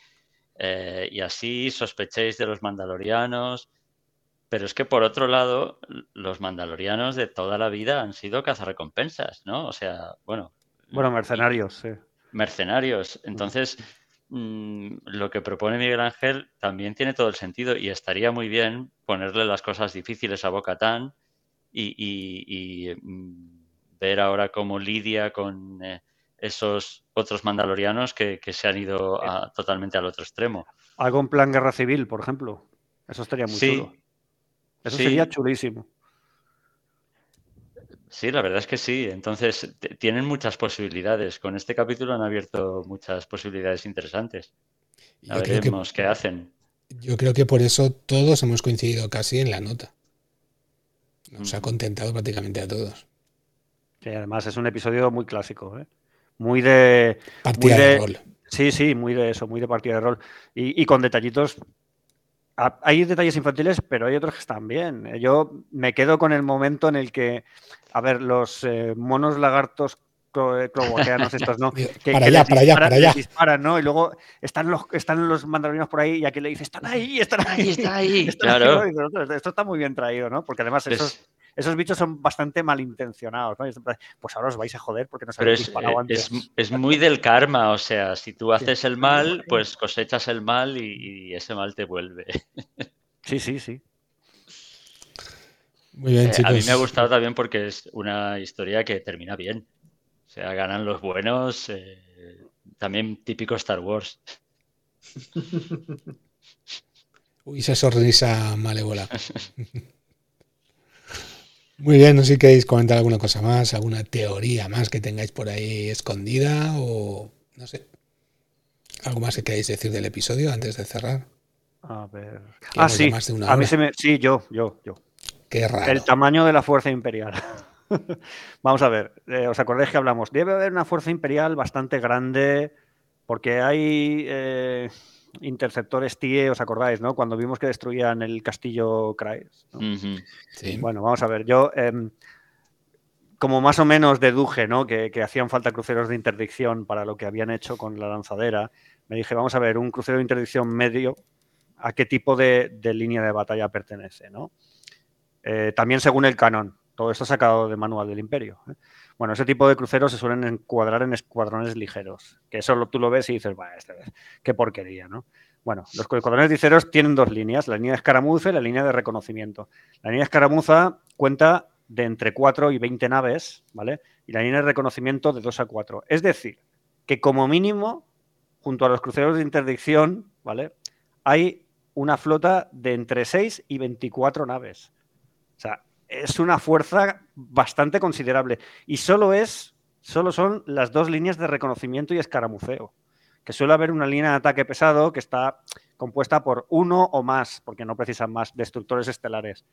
eh, y así sospechéis de los mandalorianos. Pero es que por otro lado, los mandalorianos de toda la vida han sido cazarrecompensas, ¿no? O sea, bueno, Bueno, mercenarios, sí. mercenarios. Entonces, mm, lo que propone Miguel Ángel también tiene todo el sentido y estaría muy bien ponerle las cosas difíciles a Bocatán y, y- y, mm, ver ahora cómo lidia con eh, esos otros mandalorianos que, que se han ido a- totalmente al otro extremo. Algo en plan guerra civil, por ejemplo. Eso estaría muy Sí, chulo. Eso sí. sería chulísimo. Sí, la verdad es que sí. Entonces, tienen muchas posibilidades. Con este capítulo han abierto muchas posibilidades interesantes. Y A Yo creo, que, veremos qué hacen. yo creo que por eso todos hemos coincidido casi en la nota. Nos ha contentado prácticamente a todos. Sí, además es un episodio muy clásico, ¿eh? Muy de. Partida Muy de de- rol. Sí, sí, muy de eso, muy de partida de rol. Y, y con detallitos. Hay detalles infantiles, pero hay otros que están bien. Yo me quedo con el momento en el que, a ver, los eh, monos lagartos clo- eh, cloaqueanos estos, ¿no? [LAUGHS] Que, para que allá, para allá, para allá. disparan, ¿no? Y luego están los, están los mandalorianos por ahí y aquí le dice, están ahí, están ahí. Ahí [LAUGHS] está ahí, están ahí", claro. y dices, "Ostras, Esto está muy bien traído, ¿no? Porque además Pues- esos, esos bichos son bastante malintencionados, ¿no? Pues ahora os vais a joder porque no es, disparado eh, antes. es, es muy del karma, o sea, si tú haces el mal, pues cosechas el mal y, y ese mal te vuelve. [LAUGHS] Sí, sí, sí. Muy bien, Eh, chicos. a mí me ha gustado también porque es una historia que termina bien. O sea, ganan los buenos, eh, también típico Star Wars. [LAUGHS] Uy, esa sonrisa malévola. [LAUGHS] Muy bien, no sé si queréis comentar alguna cosa más, alguna teoría más que tengáis por ahí escondida o no sé. ¿Algo más que queráis decir del episodio antes de cerrar? A ver. Ah, sí. más de una A mí se me. Sí, yo, yo, yo. Qué raro. El tamaño de la fuerza imperial. [LAUGHS] Vamos a ver, eh, ¿os acordáis que hablamos? Debe haber una fuerza imperial bastante grande porque hay eh, interceptores TIE, ¿os acordáis, no? Cuando vimos que destruían el castillo Kraes. ¿no? Ujú. Sí. Bueno, vamos a ver, yo em, como más o menos deduje, ¿no? Que, que hacían falta cruceros de interdicción para lo que habían hecho con la lanzadera, me dije, vamos a ver, un crucero de interdicción medio, ¿a qué tipo de, de línea de batalla pertenece, ¿no? Eh, también según el canon, todo esto sacado del manual del imperio. ¿eh? Bueno, ese tipo de cruceros se suelen encuadrar en escuadrones ligeros, que eso tú lo ves y dices, "Buah, este- qué porquería, ¿no? Bueno, los escuadrones ligeros tienen dos líneas, la línea de escaramuza y la línea de reconocimiento. La línea de escaramuza cuenta de entre 4 y 20 naves, ¿vale? Y la línea de reconocimiento de 2 a 4. Es decir, que como mínimo, junto a los cruceros de interdicción, ¿vale? Hay una flota de entre 6 y 24 naves. O sea, es una fuerza bastante considerable. Y solo es, solo son las dos líneas de reconocimiento y escaramuceo. Que suele haber una línea de ataque pesado que está compuesta por uno o más, porque no precisan más, destructores estelares.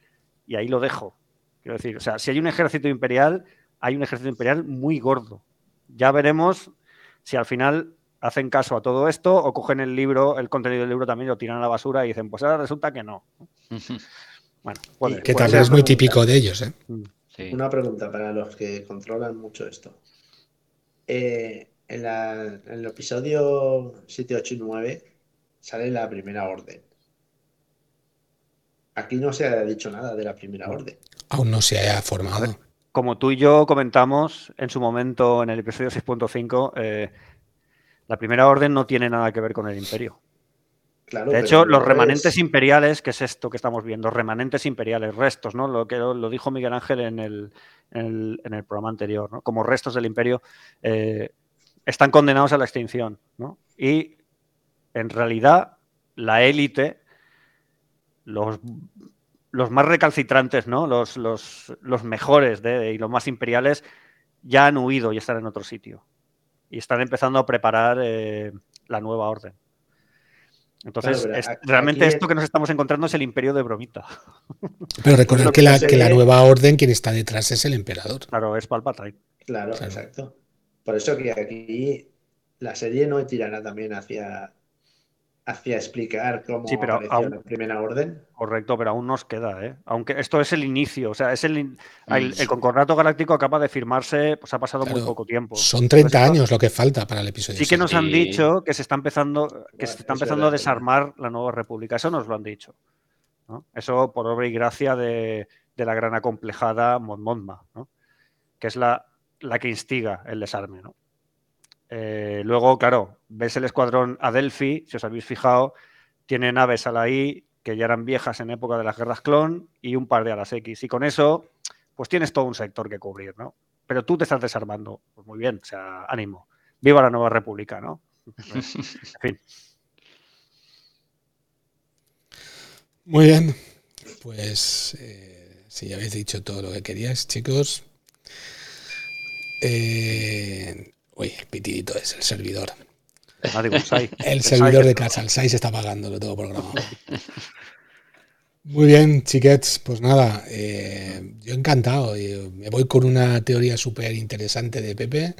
Y ahí lo dejo. Quiero decir, o sea, si hay un ejército imperial, hay un ejército imperial muy gordo. Ya veremos si al final hacen caso a todo esto o cogen el libro, el contenido del libro también lo tiran a la basura y dicen, pues ahora resulta que no. [LAUGHS] Bueno, Que puede también ser. es muy típico de ellos, ¿eh? Sí. Una pregunta para los que controlan mucho esto. Eh, en, la- en el episodio 7, 8 y 9 sale la primera orden. Aquí no se ha dicho nada de la primera orden. Aún no se haya formado. Como tú y yo comentamos en su momento en el episodio 6.5, eh, la primera orden no tiene nada que ver con el imperio. Claro, De hecho, los remanentes es- imperiales, que es esto que estamos viendo, remanentes imperiales, restos, ¿no? Lo que lo, lo dijo Miguel Ángel en el, en el- en el programa anterior, ¿no? Como restos del imperio, eh, están condenados a la extinción, ¿no? Y en realidad, la élite, los los más recalcitrantes, ¿no? Los, los, los mejores de, y los más imperiales ya han huido y están en otro sitio. Y están empezando a preparar eh, la nueva orden. Entonces, Claro, pero es- aquí- realmente aquí- esto que nos estamos encontrando es el imperio de Bromita. [LAUGHS] Pero recordad que la, que nueva orden, quien está detrás es el emperador. Claro, es Palpatine. Claro, Claro. exacto. Por eso que aquí la serie no tirará también hacia, hacia explicar cómo Sí, pero apareció aún- la primera orden. Correcto, pero aún nos queda, ¿eh? Aunque esto es el inicio, o sea, es el, Mm. el Concordato Galáctico acaba de firmarse, pues ha pasado muy poco tiempo. Son 30 Entonces, esto- años lo que falta para el episodio Sí que 6. nos han dicho que se está empezando, que Bueno, se está empezando a desarmar la nueva república. Eso nos lo han dicho. ¿no? Eso por obra y gracia de, de la gran acomplejada Mon Mothma, ¿no? que es la, la que instiga el desarme. ¿no? Eh, luego, claro, ves el escuadrón Adelphi, si os habéis fijado, tiene naves a la I que ya eran viejas en época de las guerras clon y un par de a las X. Y con eso, pues tienes todo un sector que cubrir, ¿no? Pero tú te estás desarmando. Pues muy bien, o sea, ánimo. Viva la nueva república, ¿no? [LAUGHS] En fin. Muy bien. Pues eh, si ya habéis dicho todo lo que queríais, chicos. Eh, uy, el pitidito es el servidor. Bullseye. [LAUGHS] El El servidor de casa, el SAI se está pagando, lo tengo programado. Muy bien, chiquets, pues nada, eh, yo encantado. eh, me voy con una teoría súper interesante de Pepe,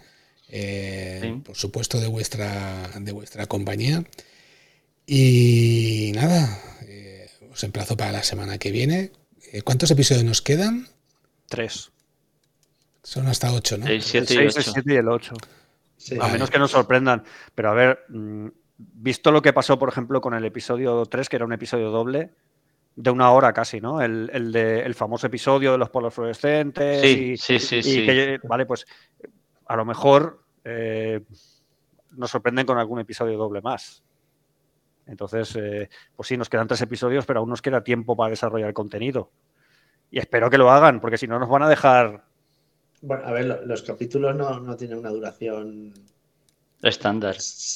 eh, Sí. por supuesto de vuestra, de vuestra compañía. Y nada, eh, os emplazo para la semana que viene. Eh, ¿Cuántos episodios nos quedan? Tres. Son hasta ocho, ¿no? Seis, El siete y 6, el ocho. 7 y el 8. Sí. A menos que nos sorprendan. Pero a ver, mm, visto lo que pasó, por ejemplo, con el episodio 3, que era un episodio doble, de una hora casi, ¿no? El, el de, el famoso episodio de los polos fluorescentes. Sí, y, sí, sí, y sí. que, vale, pues a lo mejor eh, nos sorprenden con algún episodio doble más. Entonces, eh, pues sí, nos quedan tres episodios, pero aún nos queda tiempo para desarrollar contenido. Y espero que lo hagan, porque si no nos van a dejar. Bueno, a ver, lo- los capítulos no, no tienen una duración Estándar.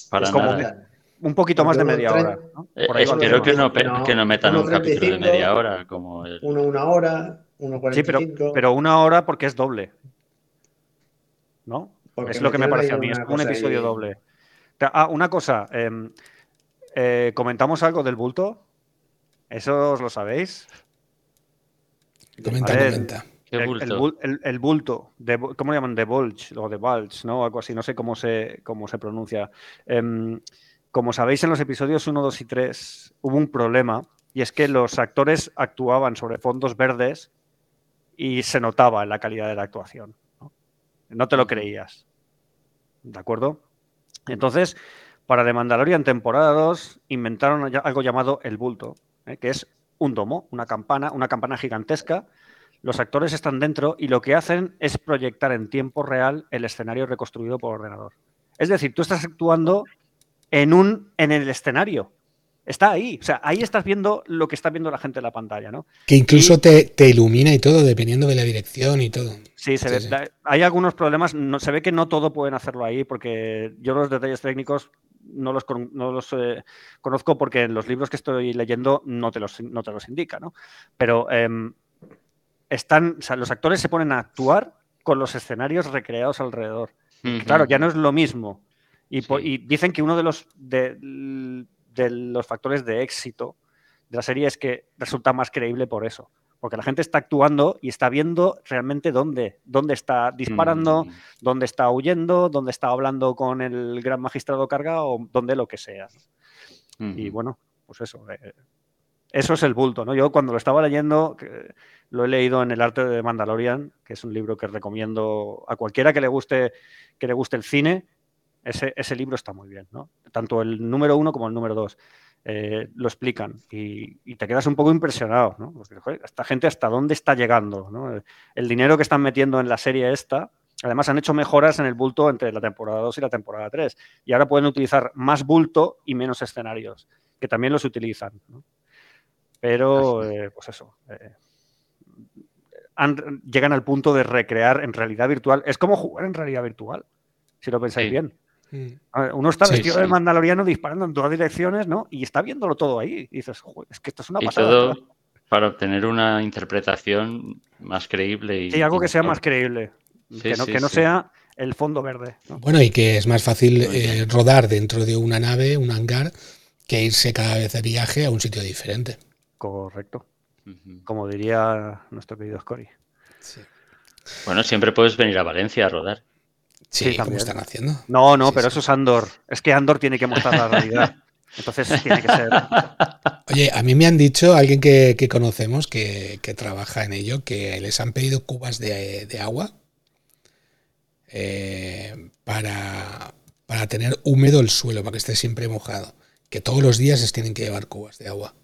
Para estándar. Un poquito más de media hora. Eh, espero que no, que no metan un 1.35, capítulo de media hora, como el. Uno una hora, uno Sí, pero, 45. pero una hora porque es doble. ¿No? Porque es lo que me parece a mí, es un episodio ahí. doble. Ah, una cosa. em, eh, ¿Comentamos algo del bulto? ¿Eso os lo sabéis? Comenta, ver, comenta. ¿Qué el, bulto? el bul- el- el bulto, de ¿cómo llaman? De bulge o de bulge, ¿no? Algo así, no sé cómo se, cómo se pronuncia. Em, como sabéis, en los episodios 1, 2 y 3 hubo un problema y es que los actores actuaban sobre fondos verdes y se notaba en la calidad de la actuación. No, No te lo creías. ¿De acuerdo? Entonces, para The Mandalorian temporada 2 inventaron algo llamado el bulto, ¿eh? que es un domo, una campana, una campana gigantesca. Los actores están dentro y lo que hacen es proyectar en tiempo real el escenario reconstruido por ordenador. Es decir, tú estás actuando en, un, en el escenario. Está ahí. O sea, ahí estás viendo lo que está viendo la gente en la pantalla, ¿no? Que incluso Y- te, te ilumina y todo, dependiendo de la dirección y todo. Sí, se Sí, ve- sí. hay algunos problemas. No, se ve que no todo pueden hacerlo ahí porque yo los detalles técnicos no los, con- no los eh, conozco porque en los libros que estoy leyendo no te los, no te los indica, ¿no? Pero em, están, o sea, los actores se ponen a actuar con los escenarios recreados alrededor. Claro, ya no es lo mismo. Y, po- Sí. y dicen que uno de los, de, de los factores de éxito de la serie es que resulta más creíble por eso. Porque la gente está actuando y está viendo realmente dónde, dónde está disparando, Mm, dónde está huyendo, dónde está hablando con el gran magistrado carga o dónde lo que sea. Y bueno, pues eso. eh, eso es el bulto, ¿no? Yo cuando lo estaba leyendo, lo he leído en El arte de Mandalorian, que es un libro que recomiendo a cualquiera que le guste, que le guste el cine. Ese, libro está muy bien, ¿no? Tanto el número uno como el número dos. eh, lo explican y, te quedas un poco impresionado, ¿no? Porque, esta gente hasta dónde está llegando, ¿no? El, el dinero que están metiendo en la serie esta, además han hecho mejoras en el bulto entre la temporada 2 y la temporada 3 y ahora pueden utilizar más bulto y menos escenarios, que también los utilizan, ¿no? Pero, eh, pues eso, eh, han- llegan al punto de recrear en realidad virtual. Es como jugar en realidad virtual, si lo pensáis Sí. bien. Ver, Uno está vestido sí. de mandaloriano disparando en todas direcciones, ¿no? Y está viéndolo todo ahí. Y dices, "Joder, es que esto es una Y pasada. todo, para obtener una interpretación más creíble. Y, Sí, algo que sea más creíble. Sí, que no, sí, que no sí. sea el fondo verde. ¿no? Bueno, y que es más fácil eh, rodar dentro de una nave, un hangar, que irse cada vez de viaje a un sitio diferente. Correcto. Como diría nuestro querido Scori. Bueno, siempre puedes venir a Valencia a rodar. Sí, Sí, están haciendo. No, no, Sí, pero sí. eso es Andor. Es que Andor tiene que mostrar la realidad. [LAUGHS] Entonces tiene que ser. Oye, a mí me han dicho, alguien que, que conocemos que, que trabaja en ello, que les han pedido cubas de, de agua eh, para, para tener húmedo el suelo, para que esté siempre mojado. Que todos los días les tienen que llevar cubas de agua.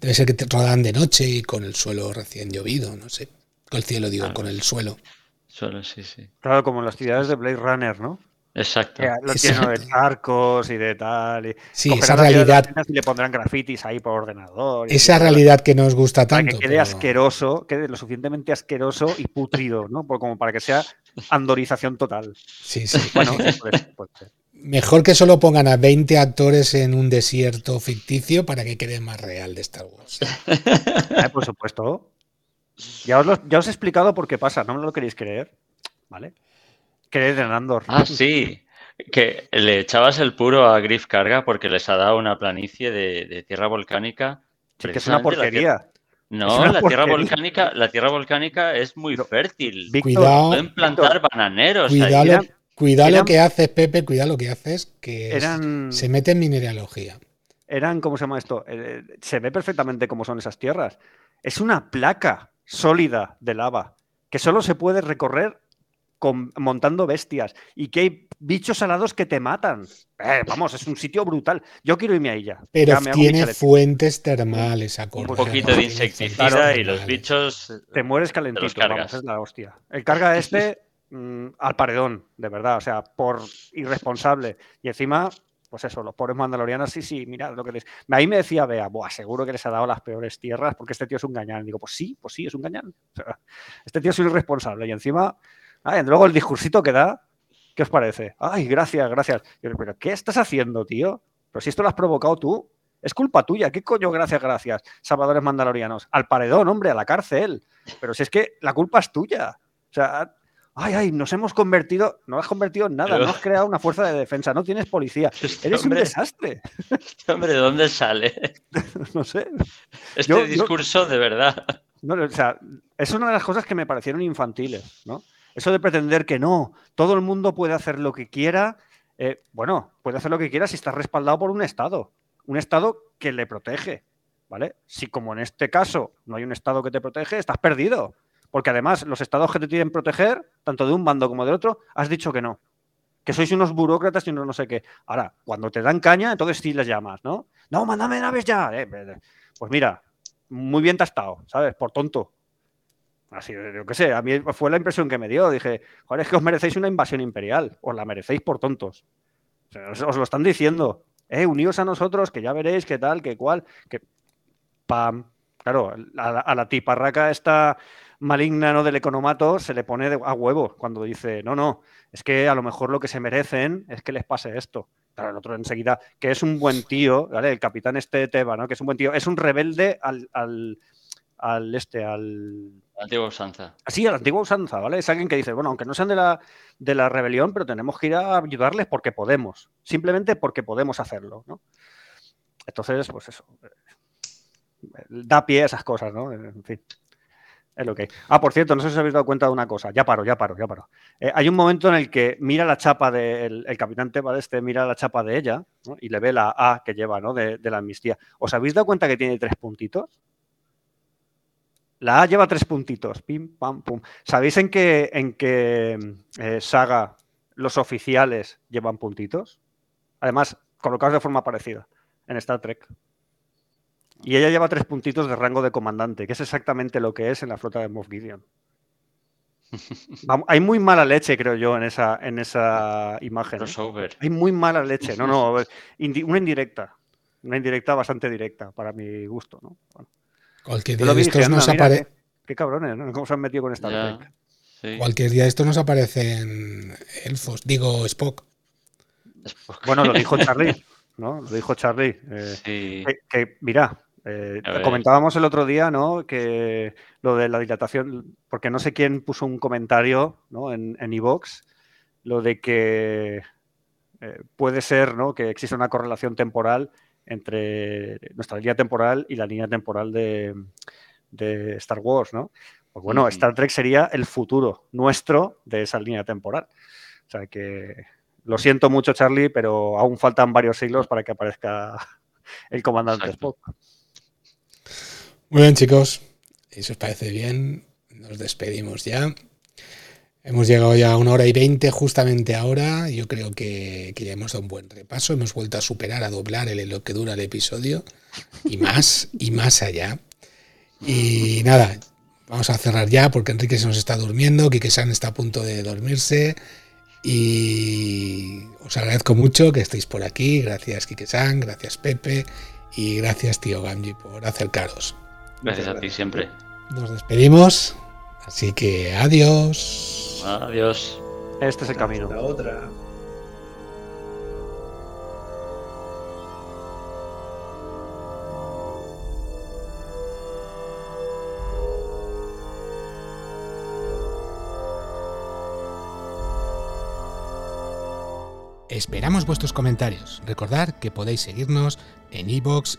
Debe ser que te rodan de noche y con el suelo recién llovido, no sé. Con el cielo, digo, Claro. con el suelo. Solo sí, sí. Claro, como en las ciudades de Blade Runner, ¿no? Exacto. Que lo lleno de arcos y de tal. Y Sí, esa realidad, Y le pondrán grafitis ahí por ordenador. y esa realidad que nos gusta Para tanto. que quede pero- asqueroso, quede lo suficientemente asqueroso y putrido, ¿no? Por- como para que sea andorización total. Sí, sí. Bueno, puede ser, puede ser. Mejor que solo pongan a 20 actores en un desierto ficticio para que quede más real de Star Wars. Eh, [LAUGHS] por supuesto. Ya os, lo- ya os he explicado por qué pasa, no me lo queréis creer. ¿Vale? Creed en Andor. Ah, sí. Que le echabas el puro a Griff Carga porque les ha dado una planicie de, de tierra volcánica. Sí, que es una precisamente la tierra- porquería. No, la tierra volcánica, la tierra volcánica es muy fértil. Víctor, Cuidado. Pueden plantar bananeros. Cuidado, cuidado eran- lo que haces, Pepe, cuidado lo que haces, que Eran, se mete en mineralogía. eran, ¿cómo se llama esto? Eh, se ve perfectamente cómo son esas tierras. Es una placa sólida de lava que solo se puede recorrer con- montando bestias y que hay bichos alados que te matan. Eh, vamos, es un sitio brutal. Yo quiero irme a ella. Pero Ya tiene fuentes termales, acorde. Un poquito de insecticida y los bichos. Te mueres calentito, vamos, es la hostia. El carga este mm, al paredón, de verdad, o sea, por irresponsable. Y encima, pues eso, los pobres mandalorianos, sí, sí, mirad lo que les... Ahí me decía Bea, Buah, seguro que les ha dado las peores tierras porque este tío es un gañán. Digo, pues sí, pues sí, es un gañán. Este tío es un irresponsable. Y encima, ay, luego el discursito que da, ¿qué os parece? Ay, gracias, gracias. Yo, Pero, ¿qué estás haciendo, tío? Pero si esto lo has provocado tú. Es culpa tuya. ¿Qué coño gracias, gracias? Salvadores mandalorianos. Al paredón, hombre, a la cárcel. Pero si es que la culpa es tuya. O sea, ay, ay, nos hemos convertido, no has convertido en nada, Pero- no has creado una fuerza de defensa, no tienes policía. [LAUGHS] Este Eres un desastre. este hombre, ¿de dónde sale? [LAUGHS] No sé. Este Yo- yo- discurso de verdad. No, o sea, es una de las cosas que me parecieron infantiles, ¿no? Eso de pretender que no, todo el mundo puede hacer lo que quiera. eh, bueno, puede hacer lo que quiera si está respaldado por un Estado. Un Estado que le protege, ¿vale? Si como en este caso no hay un Estado que te protege, estás perdido. Porque además los Estados que te quieren proteger, tanto de un bando como del otro, has dicho que no. Que sois unos burócratas y unos no sé qué. Ahora, cuando te dan caña, entonces sí les llamas, ¿no? No, mándame naves ya. Eh, eh, Pues mira, muy bien tastado, ¿sabes? Por tonto. Así, yo qué sé, a mí fue la impresión que me dio. Dije, joder, es que os merecéis una invasión imperial. Os la merecéis por tontos. Os, lo están diciendo. Eh, uníos a nosotros, que ya veréis qué tal, qué cual. Que... Pam. Claro, a la, tiparraca esta maligna ¿no? del economato se le pone a huevo cuando dice, no, no, es que a lo mejor lo que se merecen es que les pase esto. Claro, el otro enseguida, que es un buen tío, ¿vale? El capitán este de Teba, ¿no? Que es un buen tío, es un rebelde al, al, al este, al, Antigua usanza. Sí, a la antigua usanza, ¿vale? Es alguien que dice, bueno, aunque no sean de la, de la rebelión, pero tenemos que ir a ayudarles porque podemos. Simplemente porque podemos hacerlo, ¿no? Entonces, pues eso. eh, Da pie a esas cosas, ¿no? En fin. Que. Ah, por cierto, no sé si os habéis dado cuenta de una cosa. Ya paro, ya paro, ya paro. Eh, hay un momento en el que mira la chapa del el capitán Teba de este, mira la chapa de ella y le ve la A que lleva, ¿no? De, de la amnistía. ¿Os habéis dado cuenta que tiene tres puntitos? La A lleva tres puntitos. Pim, pam, pum. ¿Sabéis en qué, en qué eh, saga los oficiales llevan puntitos? Además, colocados de forma parecida en Star Trek. Y ella lleva tres puntitos de rango de comandante, que es exactamente lo que es en la flota de Moff Gideon. [LAUGHS] Hay muy mala leche, creo yo, en esa, en esa imagen. ¿eh? Hay muy mala leche. No, no, indi- una indirecta. Una indirecta bastante directa, para mi gusto. ¿no? Bueno, Cualquier día de estos nos "Anda, mira, apare- qué, qué cabrones, ¿no? ¿Cómo se han metido con sí. Cualquier día de estos nos aparecen elfos, digo Spock. Bueno, lo dijo [LAUGHS] Charlie, ¿no? Lo dijo Charlie. eh, Sí. que, que, mira, Eh, comentábamos el otro día, ¿no? Que lo de la dilatación, porque no sé quién puso un comentario ¿no? en Evox, lo de que eh, puede ser ¿no? que existe una correlación temporal entre nuestra línea temporal y la línea temporal de, Star Wars, ¿no? Pues bueno, Star Trek sería el futuro nuestro de esa línea temporal. O sea que lo siento mucho, Charlie, pero aún faltan varios siglos para que aparezca el comandante Spock. Muy bien, chicos. Si os parece bien, nos despedimos ya. Hemos llegado ya a una hora y veinte justamente ahora. Yo creo que, ya hemos dado un buen repaso. Hemos vuelto a superar, a doblar el, lo que dura el episodio. Y más, y más allá. Y nada, vamos a cerrar ya porque Enrique se nos está durmiendo. Quique San está a punto de dormirse. Y os agradezco mucho que estéis por aquí. Gracias Quique San, gracias Pepe. Y gracias tío Gamji por acercaros. Gracias a ti siempre. Nos despedimos. Así que adiós. Adiós. Este es el camino. La otra. Esperamos vuestros comentarios. Recordad que podéis seguirnos en iBox,